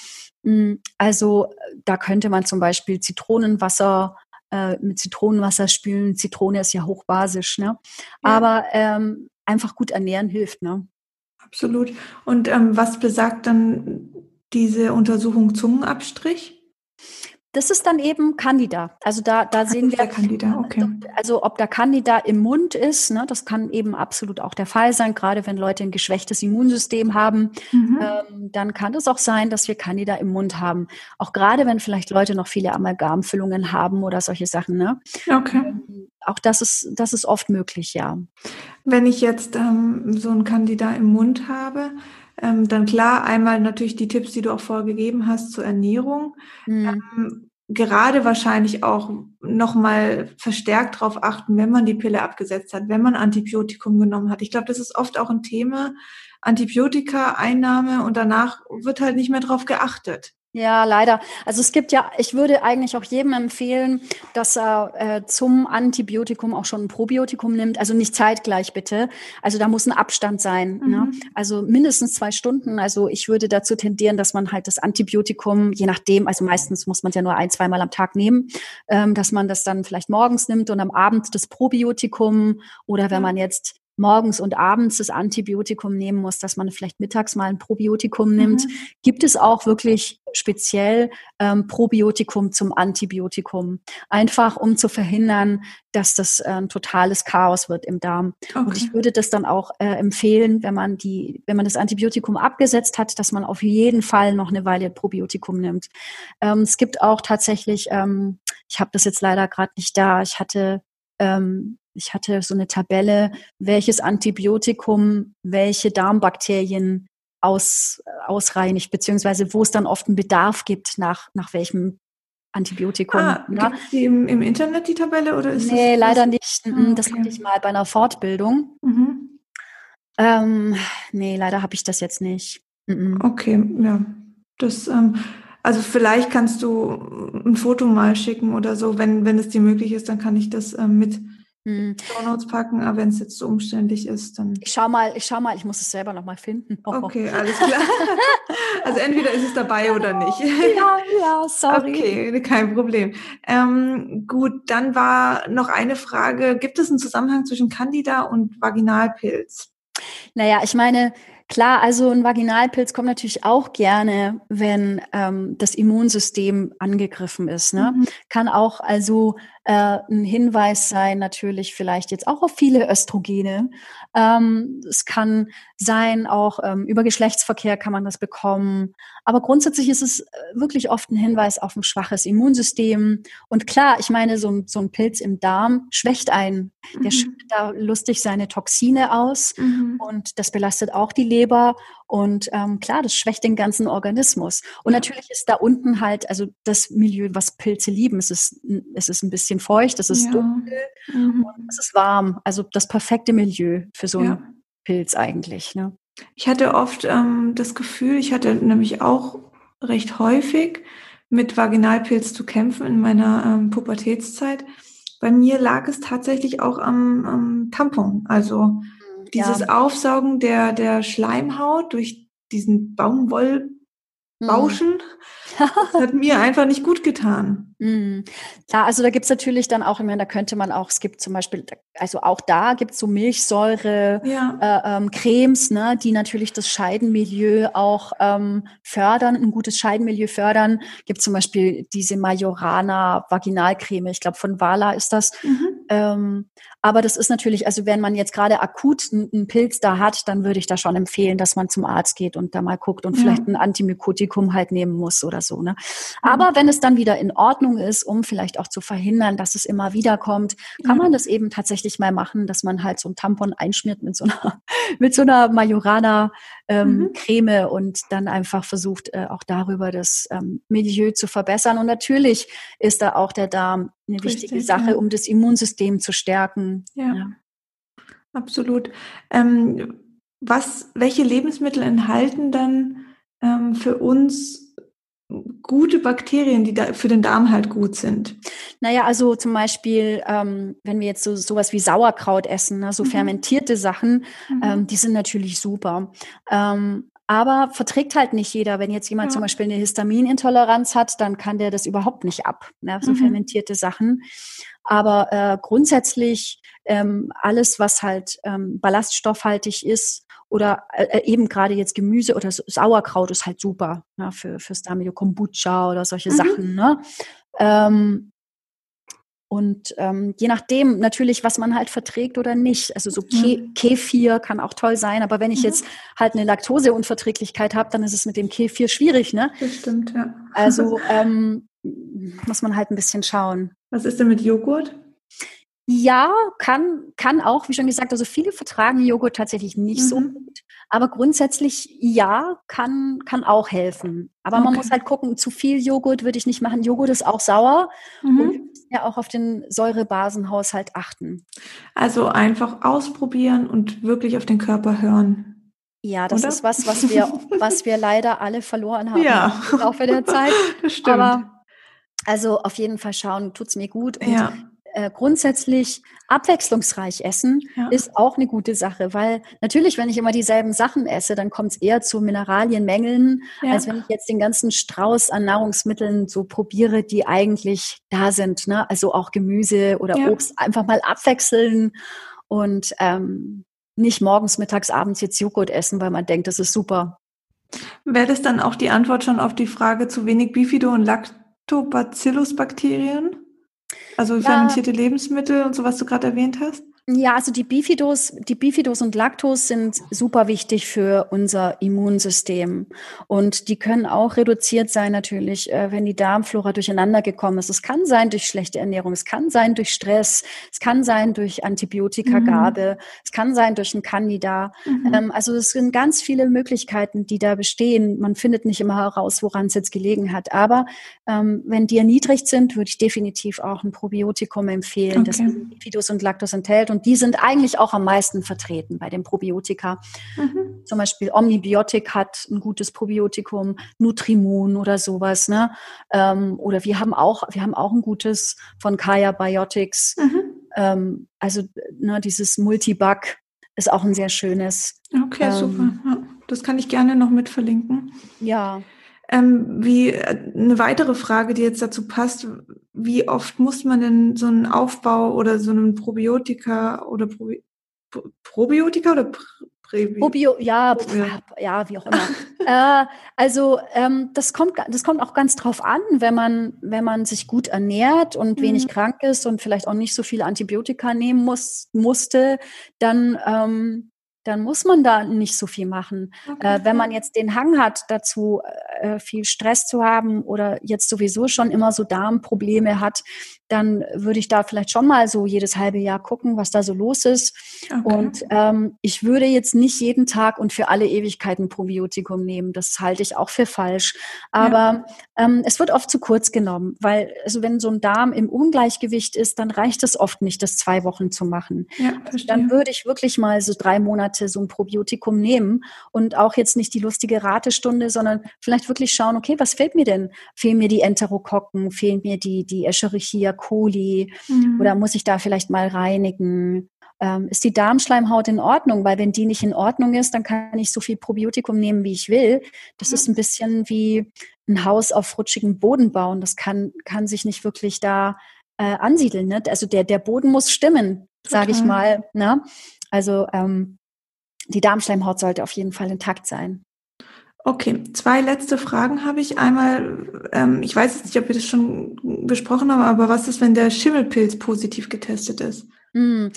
Hm, also da könnte man zum Beispiel Zitronenwasser äh, mit Zitronenwasser spülen. Zitrone ist ja hochbasisch, ne? Ja. Aber ähm, einfach gut ernähren hilft, ne? Absolut. Und ähm, was besagt dann diese Untersuchung Zungenabstrich? Das ist dann eben Candida. Also da, da sehen wir, Candida, okay. also ob da Candida im Mund ist, ne, das kann eben absolut auch der Fall sein, gerade wenn Leute ein geschwächtes Immunsystem haben, mhm. ähm, dann kann es auch sein, dass wir Candida im Mund haben. Auch gerade wenn vielleicht Leute noch viele Amalgamfüllungen haben oder solche Sachen. Ne? Okay. Ähm, auch das ist, das ist oft möglich, ja. Wenn ich jetzt ähm, so ein Candida im Mund habe, ähm, dann klar, einmal natürlich die Tipps, die du auch vorgegeben hast zur Ernährung. Mhm. Ähm, gerade wahrscheinlich auch nochmal verstärkt darauf achten, wenn man die Pille abgesetzt hat, wenn man Antibiotikum genommen hat. Ich glaube, das ist oft auch ein Thema, Antibiotika-Einnahme und danach wird halt nicht mehr drauf geachtet. Ja, leider. Also es gibt ja, ich würde eigentlich auch jedem empfehlen, dass er äh, zum Antibiotikum auch schon ein Probiotikum nimmt. Also nicht zeitgleich bitte. Also da muss ein Abstand sein. Ne? Mhm. Ne? Also mindestens zwei Stunden. Also ich würde dazu tendieren, dass man halt das Antibiotikum, je nachdem, also meistens muss man es ja nur ein, zweimal am Tag nehmen, ähm, dass man das dann vielleicht morgens nimmt und am Abend das Probiotikum oder wenn man jetzt morgens und abends das Antibiotikum nehmen muss, dass man vielleicht mittags mal ein Probiotikum nimmt. Mhm. Gibt es auch wirklich speziell ähm, Probiotikum zum Antibiotikum? Einfach um zu verhindern, dass das äh, ein totales Chaos wird im Darm. Okay. Und ich würde das dann auch äh, empfehlen, wenn man die, wenn man das Antibiotikum abgesetzt hat, dass man auf jeden Fall noch eine Weile Probiotikum nimmt. Ähm, es gibt auch tatsächlich, ähm, ich habe das jetzt leider gerade nicht da, ich hatte ähm, ich hatte so eine Tabelle, welches Antibiotikum welche Darmbakterien aus, ausreinigt, beziehungsweise wo es dann oft einen Bedarf gibt nach, nach welchem Antibiotikum. Ah. Gibt die im, im, Internet die Tabelle oder ist Nee, das, leider nicht. Ah, okay. Das hatte ich mal bei einer Fortbildung. Mhm. Ähm, nee, leider habe ich das jetzt nicht. Mhm. Okay, ja. Das, ähm, also vielleicht kannst du ein Foto mal schicken oder so, wenn, wenn es dir möglich ist, dann kann ich das ähm, mit hm. Notes packen, aber wenn es jetzt so umständlich ist, dann. Ich schau mal, ich schau mal, ich muss es selber nochmal finden. Oh. Okay, alles klar. also entweder ist es dabei oder nicht. ja, ja, sorry. Okay, kein Problem. Ähm, gut, dann war noch eine Frage. Gibt es einen Zusammenhang zwischen Candida und Vaginalpilz? Naja, ich meine, Klar, also ein Vaginalpilz kommt natürlich auch gerne, wenn ähm, das Immunsystem angegriffen ist. Ne? Mhm. Kann auch also äh, ein Hinweis sein, natürlich vielleicht jetzt auch auf viele Östrogene. Ähm, es kann sein, auch ähm, über Geschlechtsverkehr kann man das bekommen. Aber grundsätzlich ist es äh, wirklich oft ein Hinweis auf ein schwaches Immunsystem. Und klar, ich meine, so ein, so ein Pilz im Darm schwächt einen. Mhm. Der schüttet da lustig seine Toxine aus mhm. und das belastet auch die Leber. Und ähm, klar, das schwächt den ganzen Organismus. Und natürlich ist da unten halt, also das Milieu, was Pilze lieben, es ist, es ist ein bisschen feucht, es ist ja. dunkel mhm. und es ist warm. Also das perfekte Milieu für so ja. einen Pilz eigentlich. Ne? Ich hatte oft ähm, das Gefühl, ich hatte nämlich auch recht häufig mit Vaginalpilz zu kämpfen in meiner ähm, Pubertätszeit. Bei mir lag es tatsächlich auch am, am Tampon. Also dieses ja. Aufsaugen der, der Schleimhaut durch diesen Baumwollbauschen, mhm. das hat mir einfach nicht gut getan. Mhm. Klar, also da gibt's natürlich dann auch, ich meine, da könnte man auch, es gibt zum Beispiel, also auch da gibt's so Milchsäure, ja. äh, ähm, Cremes, ne, die natürlich das Scheidenmilieu auch ähm, fördern, ein gutes Scheidenmilieu fördern. Gibt zum Beispiel diese Majorana Vaginalcreme, ich glaube von Vala ist das. Mhm. Ähm, aber das ist natürlich, also wenn man jetzt gerade akut einen Pilz da hat, dann würde ich da schon empfehlen, dass man zum Arzt geht und da mal guckt und ja. vielleicht ein Antimykotikum halt nehmen muss oder so. Ne? Aber wenn es dann wieder in Ordnung ist, um vielleicht auch zu verhindern, dass es immer wieder kommt, kann mhm. man das eben tatsächlich mal machen, dass man halt so ein Tampon einschmiert mit so einer, mit so einer Majorana ähm, mhm. Creme und dann einfach versucht, äh, auch darüber das ähm, Milieu zu verbessern. Und natürlich ist da auch der Darm eine Richtig, wichtige Sache, ja. um das Immunsystem zu stärken. Ja, ja. absolut. Ähm, was, welche Lebensmittel enthalten dann ähm, für uns gute Bakterien, die da für den Darm halt gut sind? Naja, also zum Beispiel, ähm, wenn wir jetzt so sowas wie Sauerkraut essen, ne, so mhm. fermentierte Sachen, mhm. ähm, die sind natürlich super. Ähm, aber verträgt halt nicht jeder. Wenn jetzt jemand ja. zum Beispiel eine Histaminintoleranz hat, dann kann der das überhaupt nicht ab, ne, so mhm. fermentierte Sachen. Aber äh, grundsätzlich ähm, alles, was halt ähm, ballaststoffhaltig ist, oder äh, äh, eben gerade jetzt Gemüse oder Sauerkraut ist halt super ne, für, fürs Darmio Kombucha oder solche mhm. Sachen. Ne? Ähm, und ähm, je nachdem natürlich, was man halt verträgt oder nicht. Also so Ke mhm. Kefir kann auch toll sein, aber wenn ich mhm. jetzt halt eine Laktoseunverträglichkeit habe, dann ist es mit dem Kefir schwierig, ne? Das stimmt, ja. Also ähm, muss man halt ein bisschen schauen. Was ist denn mit Joghurt? Ja, kann, kann auch, wie schon gesagt, also viele vertragen Joghurt tatsächlich nicht mhm. so gut. Aber grundsätzlich ja, kann, kann auch helfen. Aber okay. man muss halt gucken, zu viel Joghurt würde ich nicht machen. Joghurt ist auch sauer mhm. und ja auch auf den Säurebasenhaushalt achten. Also einfach ausprobieren und wirklich auf den Körper hören. Ja, das Oder? ist was, was wir, was wir leider alle verloren haben ja. im Laufe der Zeit. Das stimmt. Aber also auf jeden Fall schauen, tut's mir gut. Und ja äh, grundsätzlich abwechslungsreich essen ja. ist auch eine gute Sache, weil natürlich, wenn ich immer dieselben Sachen esse, dann kommt es eher zu Mineralienmängeln, ja. als wenn ich jetzt den ganzen Strauß an Nahrungsmitteln so probiere, die eigentlich da sind. Ne? Also auch Gemüse oder ja. Obst einfach mal abwechseln und ähm, nicht morgens, mittags, abends jetzt Joghurt essen, weil man denkt, das ist super. Wäre das dann auch die Antwort schon auf die Frage zu wenig Bifido- und Lactobacillus-Bakterien? Also fermentierte ja. Lebensmittel und so, was du gerade erwähnt hast? Ja, also die Bifidos, die Bifidos und Lactos sind super wichtig für unser Immunsystem. Und die können auch reduziert sein natürlich, äh, wenn die Darmflora durcheinander gekommen ist. Es kann sein durch schlechte Ernährung, es kann sein durch Stress, es kann sein durch Antibiotikagabe, mhm. es kann sein durch ein Candida. Mhm. Ähm, also es sind ganz viele Möglichkeiten, die da bestehen. Man findet nicht immer heraus, woran es jetzt gelegen hat. Aber ähm, wenn die erniedrigt sind, würde ich definitiv auch ein Probiotikum empfehlen, okay. das Bifidos und Lactos enthält. Und und die sind eigentlich auch am meisten vertreten bei den Probiotika. Mhm. Zum Beispiel Omnibiotik hat ein gutes Probiotikum, Nutrimun oder sowas. Ne? Ähm, oder wir haben auch, wir haben auch ein gutes von Kaya Biotics. Mhm. Ähm, also ne, dieses Multibug ist auch ein sehr schönes. Okay, ähm, super. Ja, das kann ich gerne noch mit verlinken. Ja. Ähm, wie äh, eine weitere Frage, die jetzt dazu passt, wie oft muss man denn so einen Aufbau oder so einen Probiotika oder Probi Probiotika oder Präbi Probio, ja, ja, ja, wie auch immer. äh, also ähm, das kommt, das kommt auch ganz drauf an, wenn man, wenn man sich gut ernährt und mhm. wenig krank ist und vielleicht auch nicht so viele Antibiotika nehmen muss, musste, dann ähm, dann muss man da nicht so viel machen. Okay. Äh, wenn man jetzt den Hang hat, dazu äh, viel Stress zu haben oder jetzt sowieso schon immer so Darmprobleme hat, dann würde ich da vielleicht schon mal so jedes halbe Jahr gucken, was da so los ist. Okay. Und ähm, ich würde jetzt nicht jeden Tag und für alle Ewigkeiten Probiotikum nehmen. Das halte ich auch für falsch. Aber ja. ähm, es wird oft zu kurz genommen, weil also wenn so ein Darm im Ungleichgewicht ist, dann reicht es oft nicht, das zwei Wochen zu machen. Ja, also dann würde ich wirklich mal so drei Monate so ein Probiotikum nehmen und auch jetzt nicht die lustige Ratestunde, sondern vielleicht wirklich schauen, okay, was fehlt mir denn? Fehlen mir die Enterokokken? Fehlen mir die, die Escherichia coli mhm. oder muss ich da vielleicht mal reinigen? Ähm, ist die Darmschleimhaut in Ordnung? Weil wenn die nicht in Ordnung ist, dann kann ich so viel Probiotikum nehmen, wie ich will. Das mhm. ist ein bisschen wie ein Haus auf rutschigem Boden bauen. Das kann, kann sich nicht wirklich da äh, ansiedeln. Ne? Also der, der Boden muss stimmen, sage ich mal. Ne? Also ähm, die Darmschleimhaut sollte auf jeden Fall intakt sein. Okay, zwei letzte Fragen habe ich. Einmal, ähm, ich weiß jetzt nicht, ob wir das schon besprochen haben, aber was ist, wenn der Schimmelpilz positiv getestet ist? Hm.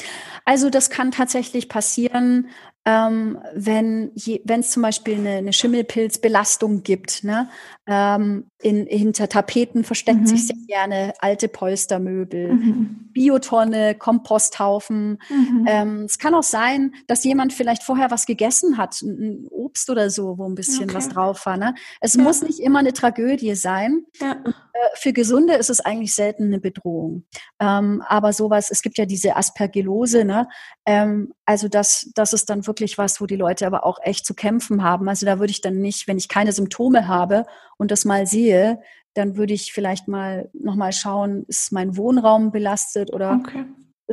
Also das kann tatsächlich passieren, ähm, wenn es zum Beispiel eine, eine Schimmelpilzbelastung gibt. Ne? Ähm, in, hinter Tapeten versteckt mhm. sich sehr gerne alte Polstermöbel, mhm. Biotonne, Komposthaufen. Mhm. Ähm, es kann auch sein, dass jemand vielleicht vorher was gegessen hat, ein Obst oder so, wo ein bisschen okay. was drauf war. Ne? Es ja. muss nicht immer eine Tragödie sein. Ja. Und, äh, für Gesunde ist es eigentlich selten eine Bedrohung. Ähm, aber sowas, es gibt ja diese Aspergillose, ne? Ähm, also das, das ist dann wirklich was, wo die Leute aber auch echt zu kämpfen haben. Also da würde ich dann nicht, wenn ich keine Symptome habe und das mal sehe, dann würde ich vielleicht mal nochmal schauen, ist mein Wohnraum belastet oder okay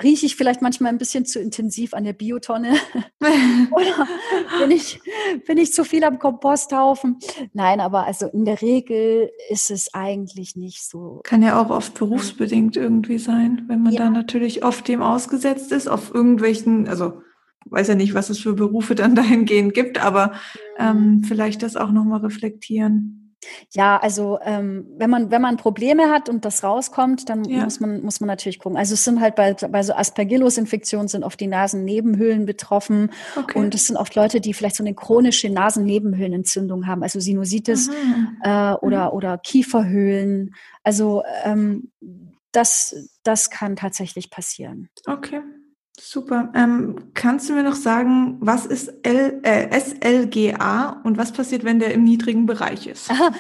rieche ich vielleicht manchmal ein bisschen zu intensiv an der Biotonne oder bin ich, bin ich zu viel am Komposthaufen? Nein, aber also in der Regel ist es eigentlich nicht so. Kann ja auch oft berufsbedingt irgendwie sein, wenn man ja. da natürlich oft dem ausgesetzt ist, auf irgendwelchen, also weiß ja nicht, was es für Berufe dann dahingehend gibt, aber ähm, vielleicht das auch nochmal reflektieren. Ja, also ähm, wenn man wenn man Probleme hat und das rauskommt, dann ja. muss man muss man natürlich gucken. Also es sind halt bei, bei so Aspergillus-Infektionen sind oft die Nasennebenhöhlen betroffen okay. und es sind oft Leute, die vielleicht so eine chronische Nasennebenhöhlenentzündung haben, also Sinusitis äh, oder mhm. oder Kieferhöhlen. Also ähm, das das kann tatsächlich passieren. Okay. Super. Ähm, kannst du mir noch sagen, was ist L, äh, SLGA und was passiert, wenn der im niedrigen Bereich ist? Aha,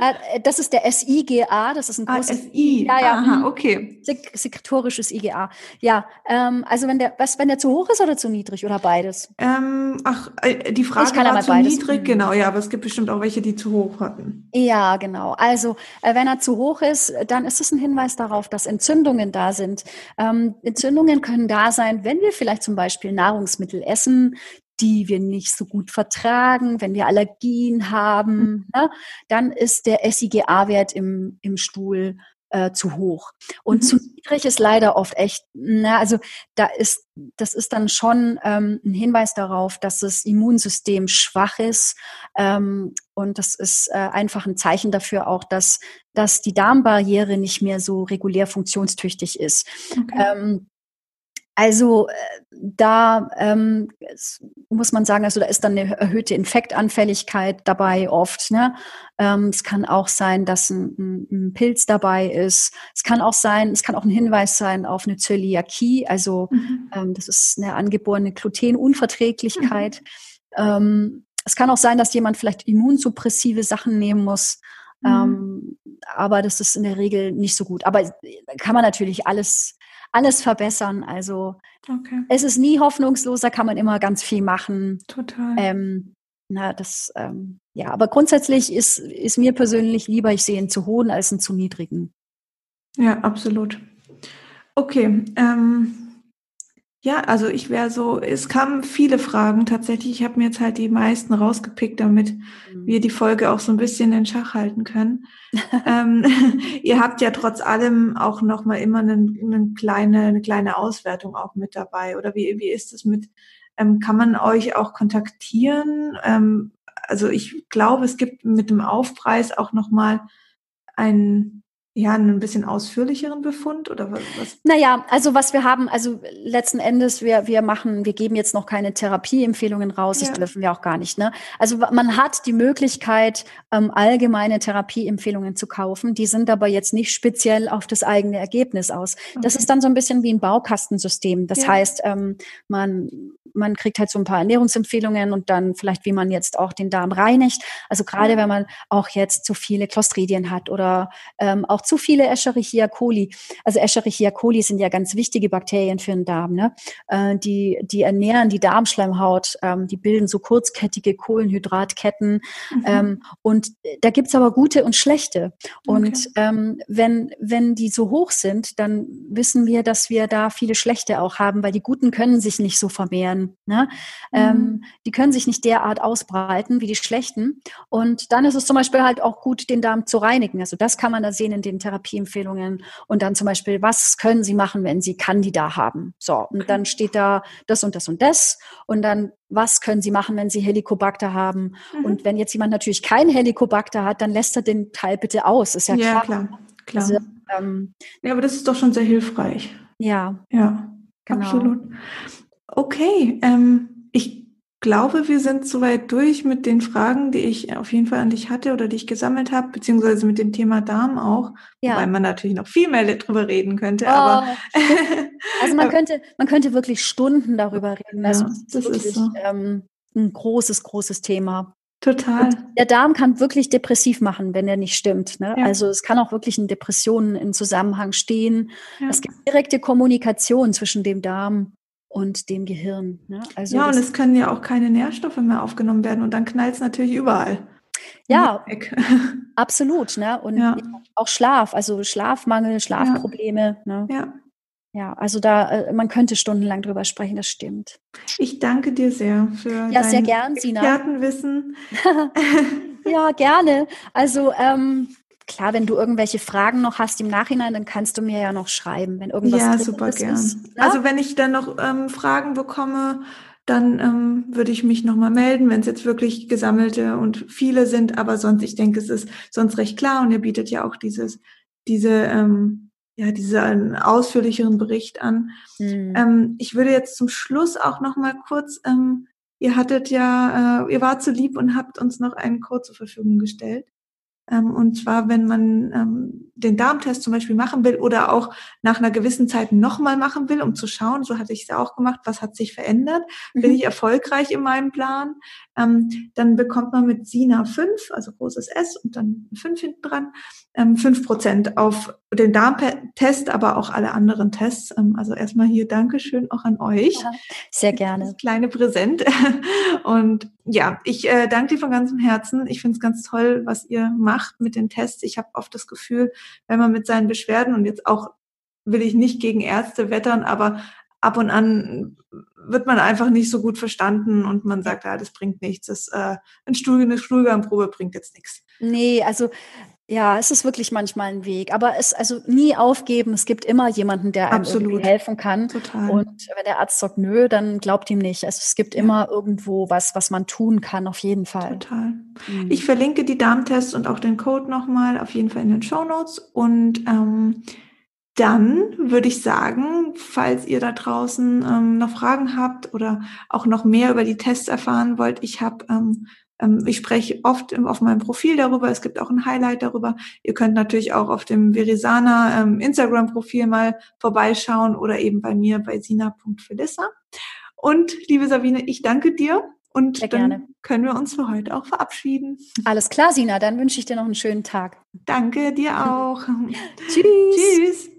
äh, das ist der SIGA, das ist ein ah, großes. Ah, SI. Ja, ja. Aha, mhm. okay. Sek sekretorisches IGA. Ja, ähm, also wenn der, was, wenn der zu hoch ist oder zu niedrig oder beides? Ähm, ach, äh, die Frage war zu beides. niedrig, mhm. genau, ja, aber es gibt bestimmt auch welche, die zu hoch hatten. Ja, genau. Also äh, wenn er zu hoch ist, dann ist es ein Hinweis darauf, dass Entzündungen da sind. Ähm, Entzündungen können da sein, wenn wir vielleicht zum Beispiel Nahrungsmittel essen, die wir nicht so gut vertragen, wenn wir Allergien haben, mhm. ne, dann ist der SIGA-Wert im, im Stuhl äh, zu hoch. Und mhm. zu niedrig ist leider oft echt, na, also da ist, das ist dann schon ähm, ein Hinweis darauf, dass das Immunsystem schwach ist. Ähm, und das ist äh, einfach ein Zeichen dafür auch, dass, dass die Darmbarriere nicht mehr so regulär funktionstüchtig ist. Okay. Ähm, also äh, da ähm, muss man sagen, also da ist dann eine erhöhte Infektanfälligkeit dabei oft. Ne? Ähm, es kann auch sein, dass ein, ein, Pilz dabei ist. Es kann auch sein, es kann auch ein Hinweis sein auf eine Zöliakie, also mhm. ähm, das ist eine angeborene Glutenunverträglichkeit. Mhm. Ähm, es kann auch sein, dass jemand vielleicht immunsuppressive Sachen nehmen muss. Mhm. Ähm, aber das ist in der Regel nicht so gut. Aber kann man natürlich alles alles verbessern. Also okay. es ist nie hoffnungslos, da kann man immer ganz viel machen. Total. Ähm, na, das, ähm, ja, aber grundsätzlich ist, ist mir persönlich lieber, ich sehe einen zu hohen als einen zu niedrigen. Ja, absolut. Okay, ähm, ja, also ich wäre so, es kamen viele Fragen tatsächlich. Ich habe mir jetzt halt die meisten rausgepickt, damit mhm. wir die Folge auch so ein bisschen in Schach halten können. ähm, ihr habt ja trotz allem auch noch mal immer eine, eine, kleine, eine kleine Auswertung auch mit dabei. Oder wie, wie ist es mit, ähm, kann man euch auch kontaktieren? Ähm, also ich glaube, es gibt mit dem Aufpreis auch noch mal ein ja, einen bisschen ausführlicheren Befund oder was? Naja, also was wir haben, also letzten Endes, wir, wir machen, wir geben jetzt noch keine Therapieempfehlungen raus, ja. das dürfen wir auch gar nicht. Ne? Also man hat die Möglichkeit, ähm, allgemeine Therapieempfehlungen zu kaufen, die sind aber jetzt nicht speziell auf das eigene Ergebnis aus. Okay. Das ist dann so ein bisschen wie ein Baukastensystem. Das ja. heißt, ähm, man, man kriegt halt so ein paar Ernährungsempfehlungen und dann vielleicht, wie man jetzt auch den Darm reinigt. Also gerade wenn man auch jetzt zu viele Clostridien hat oder ähm, auch zu viele Escherichia coli. Also Escherichia coli sind ja ganz wichtige Bakterien für den Darm. Ne? Äh, die, die ernähren die Darmschleimhaut, ähm, die bilden so kurzkettige Kohlenhydratketten. Mhm. Ähm, und da gibt's aber gute und schlechte. Und okay. ähm, wenn, wenn die so hoch sind, dann wissen wir, dass wir da viele schlechte auch haben, weil die guten können sich nicht so vermehren. Ne? Ähm, mhm. die können sich nicht derart ausbreiten wie die schlechten. Und dann ist es zum Beispiel halt auch gut, den Darm zu reinigen. Also das kann man da sehen in den Therapieempfehlungen und dann zum Beispiel, was können Sie machen, wenn Sie Candida haben? So, und okay. dann steht da das und das und das und dann, was können Sie machen, wenn Sie Helicobacter haben? Mhm. Und wenn jetzt jemand natürlich kein Helicobacter hat, dann lässt er den Teil bitte aus, ist ja, ja klar. klar, klar. Also, ähm, ja, aber das ist doch schon sehr hilfreich. Ja. Ja, genau. absolut. Okay, ähm, ich glaube, wir sind soweit durch mit den Fragen, die ich auf jeden Fall an dich hatte oder die ich gesammelt habe, beziehungsweise mit dem Thema Darm auch, ja. wobei man natürlich noch viel mehr darüber reden könnte. Oh, aber also man könnte, man könnte wirklich Stunden darüber reden. Also ja, das, ist, wirklich, ist so. ähm, ein großes, großes Thema. Total. Und der Darm kann wirklich depressiv machen, wenn er nicht stimmt. Ne? Ja. Also es kann auch wirklich in Depressionen im Zusammenhang stehen. Ja. Es gibt direkte Kommunikation zwischen dem Darm und dem Gehirn. Ne? Also ja, und es können ja auch keine Nährstoffe mehr aufgenommen werden und dann knallt es natürlich überall. Ja, absolut. Ne? Und ja. auch Schlaf, also Schlafmangel, Schlafprobleme. Ja. Ne? ja. Ja, also da, äh, man könnte stundenlang drüber sprechen, das stimmt. Ich danke dir sehr für ja, sehr gern, Sina. Expertenwissen. ja, gerne. Also ähm, Klar, wenn du irgendwelche Fragen noch hast im Nachhinein, dann kannst du mir ja noch schreiben, wenn irgendwas Ja, super gern. Ist, ja? Also wenn ich dann noch ähm, Fragen bekomme, dann ähm, würde ich mich nochmal melden, wenn es jetzt wirklich gesammelte und viele sind. Aber sonst, ich denke, es ist sonst recht klar und ihr bietet ja auch dieses, diese, ähm, ja, diesen ausführlicheren Bericht an. Mhm. Ähm, ich würde jetzt zum Schluss auch nochmal kurz, ähm, ihr hattet ja, äh, ihr wart so lieb und habt uns noch einen Code zur Verfügung gestellt. Ähm, und zwar, wenn man ähm, den Darmtest zum Beispiel machen will oder auch nach einer gewissen Zeit nochmal machen will, um zu schauen, so hatte ich es auch gemacht, was hat sich verändert, mhm. bin ich erfolgreich in meinem Plan, ähm, dann bekommt man mit SINA 5, also großes S und dann 5 hinten dran, ähm, 5% auf den Darmtest, aber auch alle anderen Tests. Ähm, also erstmal hier Dankeschön auch an euch. Ja, sehr gerne. Das kleine Präsent. Und ja, ich äh, danke dir von ganzem Herzen. Ich finde es ganz toll, was ihr macht mit den Tests. Ich habe oft das Gefühl, wenn man mit seinen Beschwerden und jetzt auch will ich nicht gegen Ärzte wettern, aber ab und an wird man einfach nicht so gut verstanden und man sagt, ja, das bringt nichts. Das, äh, ein Stuhl, eine Stuhlgangprobe bringt jetzt nichts. Nee, also Ja, es ist wirklich manchmal ein Weg, aber es also nie aufgeben. Es gibt immer jemanden, der einem Absolut. helfen kann. Total. Und wenn der Arzt sagt nö, dann glaubt ihm nicht. Also es gibt ja. immer irgendwo was, was man tun kann, auf jeden Fall. Total. Mhm. Ich verlinke die Darmtests und auch den Code nochmal auf jeden Fall in den Show Notes. Und ähm, dann würde ich sagen, falls ihr da draußen ähm, noch Fragen habt oder auch noch mehr über die Tests erfahren wollt, ich habe ähm, ähm, ich spreche oft auf meinem Profil darüber. Es gibt auch ein Highlight darüber. Ihr könnt natürlich auch auf dem Verisana ähm, Instagram-Profil mal vorbeischauen oder eben bei mir bei sina.felissa. Und liebe Sabine, ich danke dir. Und Sehr dann gerne. können wir uns für heute auch verabschieden. Alles klar, Sina. Dann wünsche ich dir noch einen schönen Tag. Danke dir auch. Tschüss. Tschüss.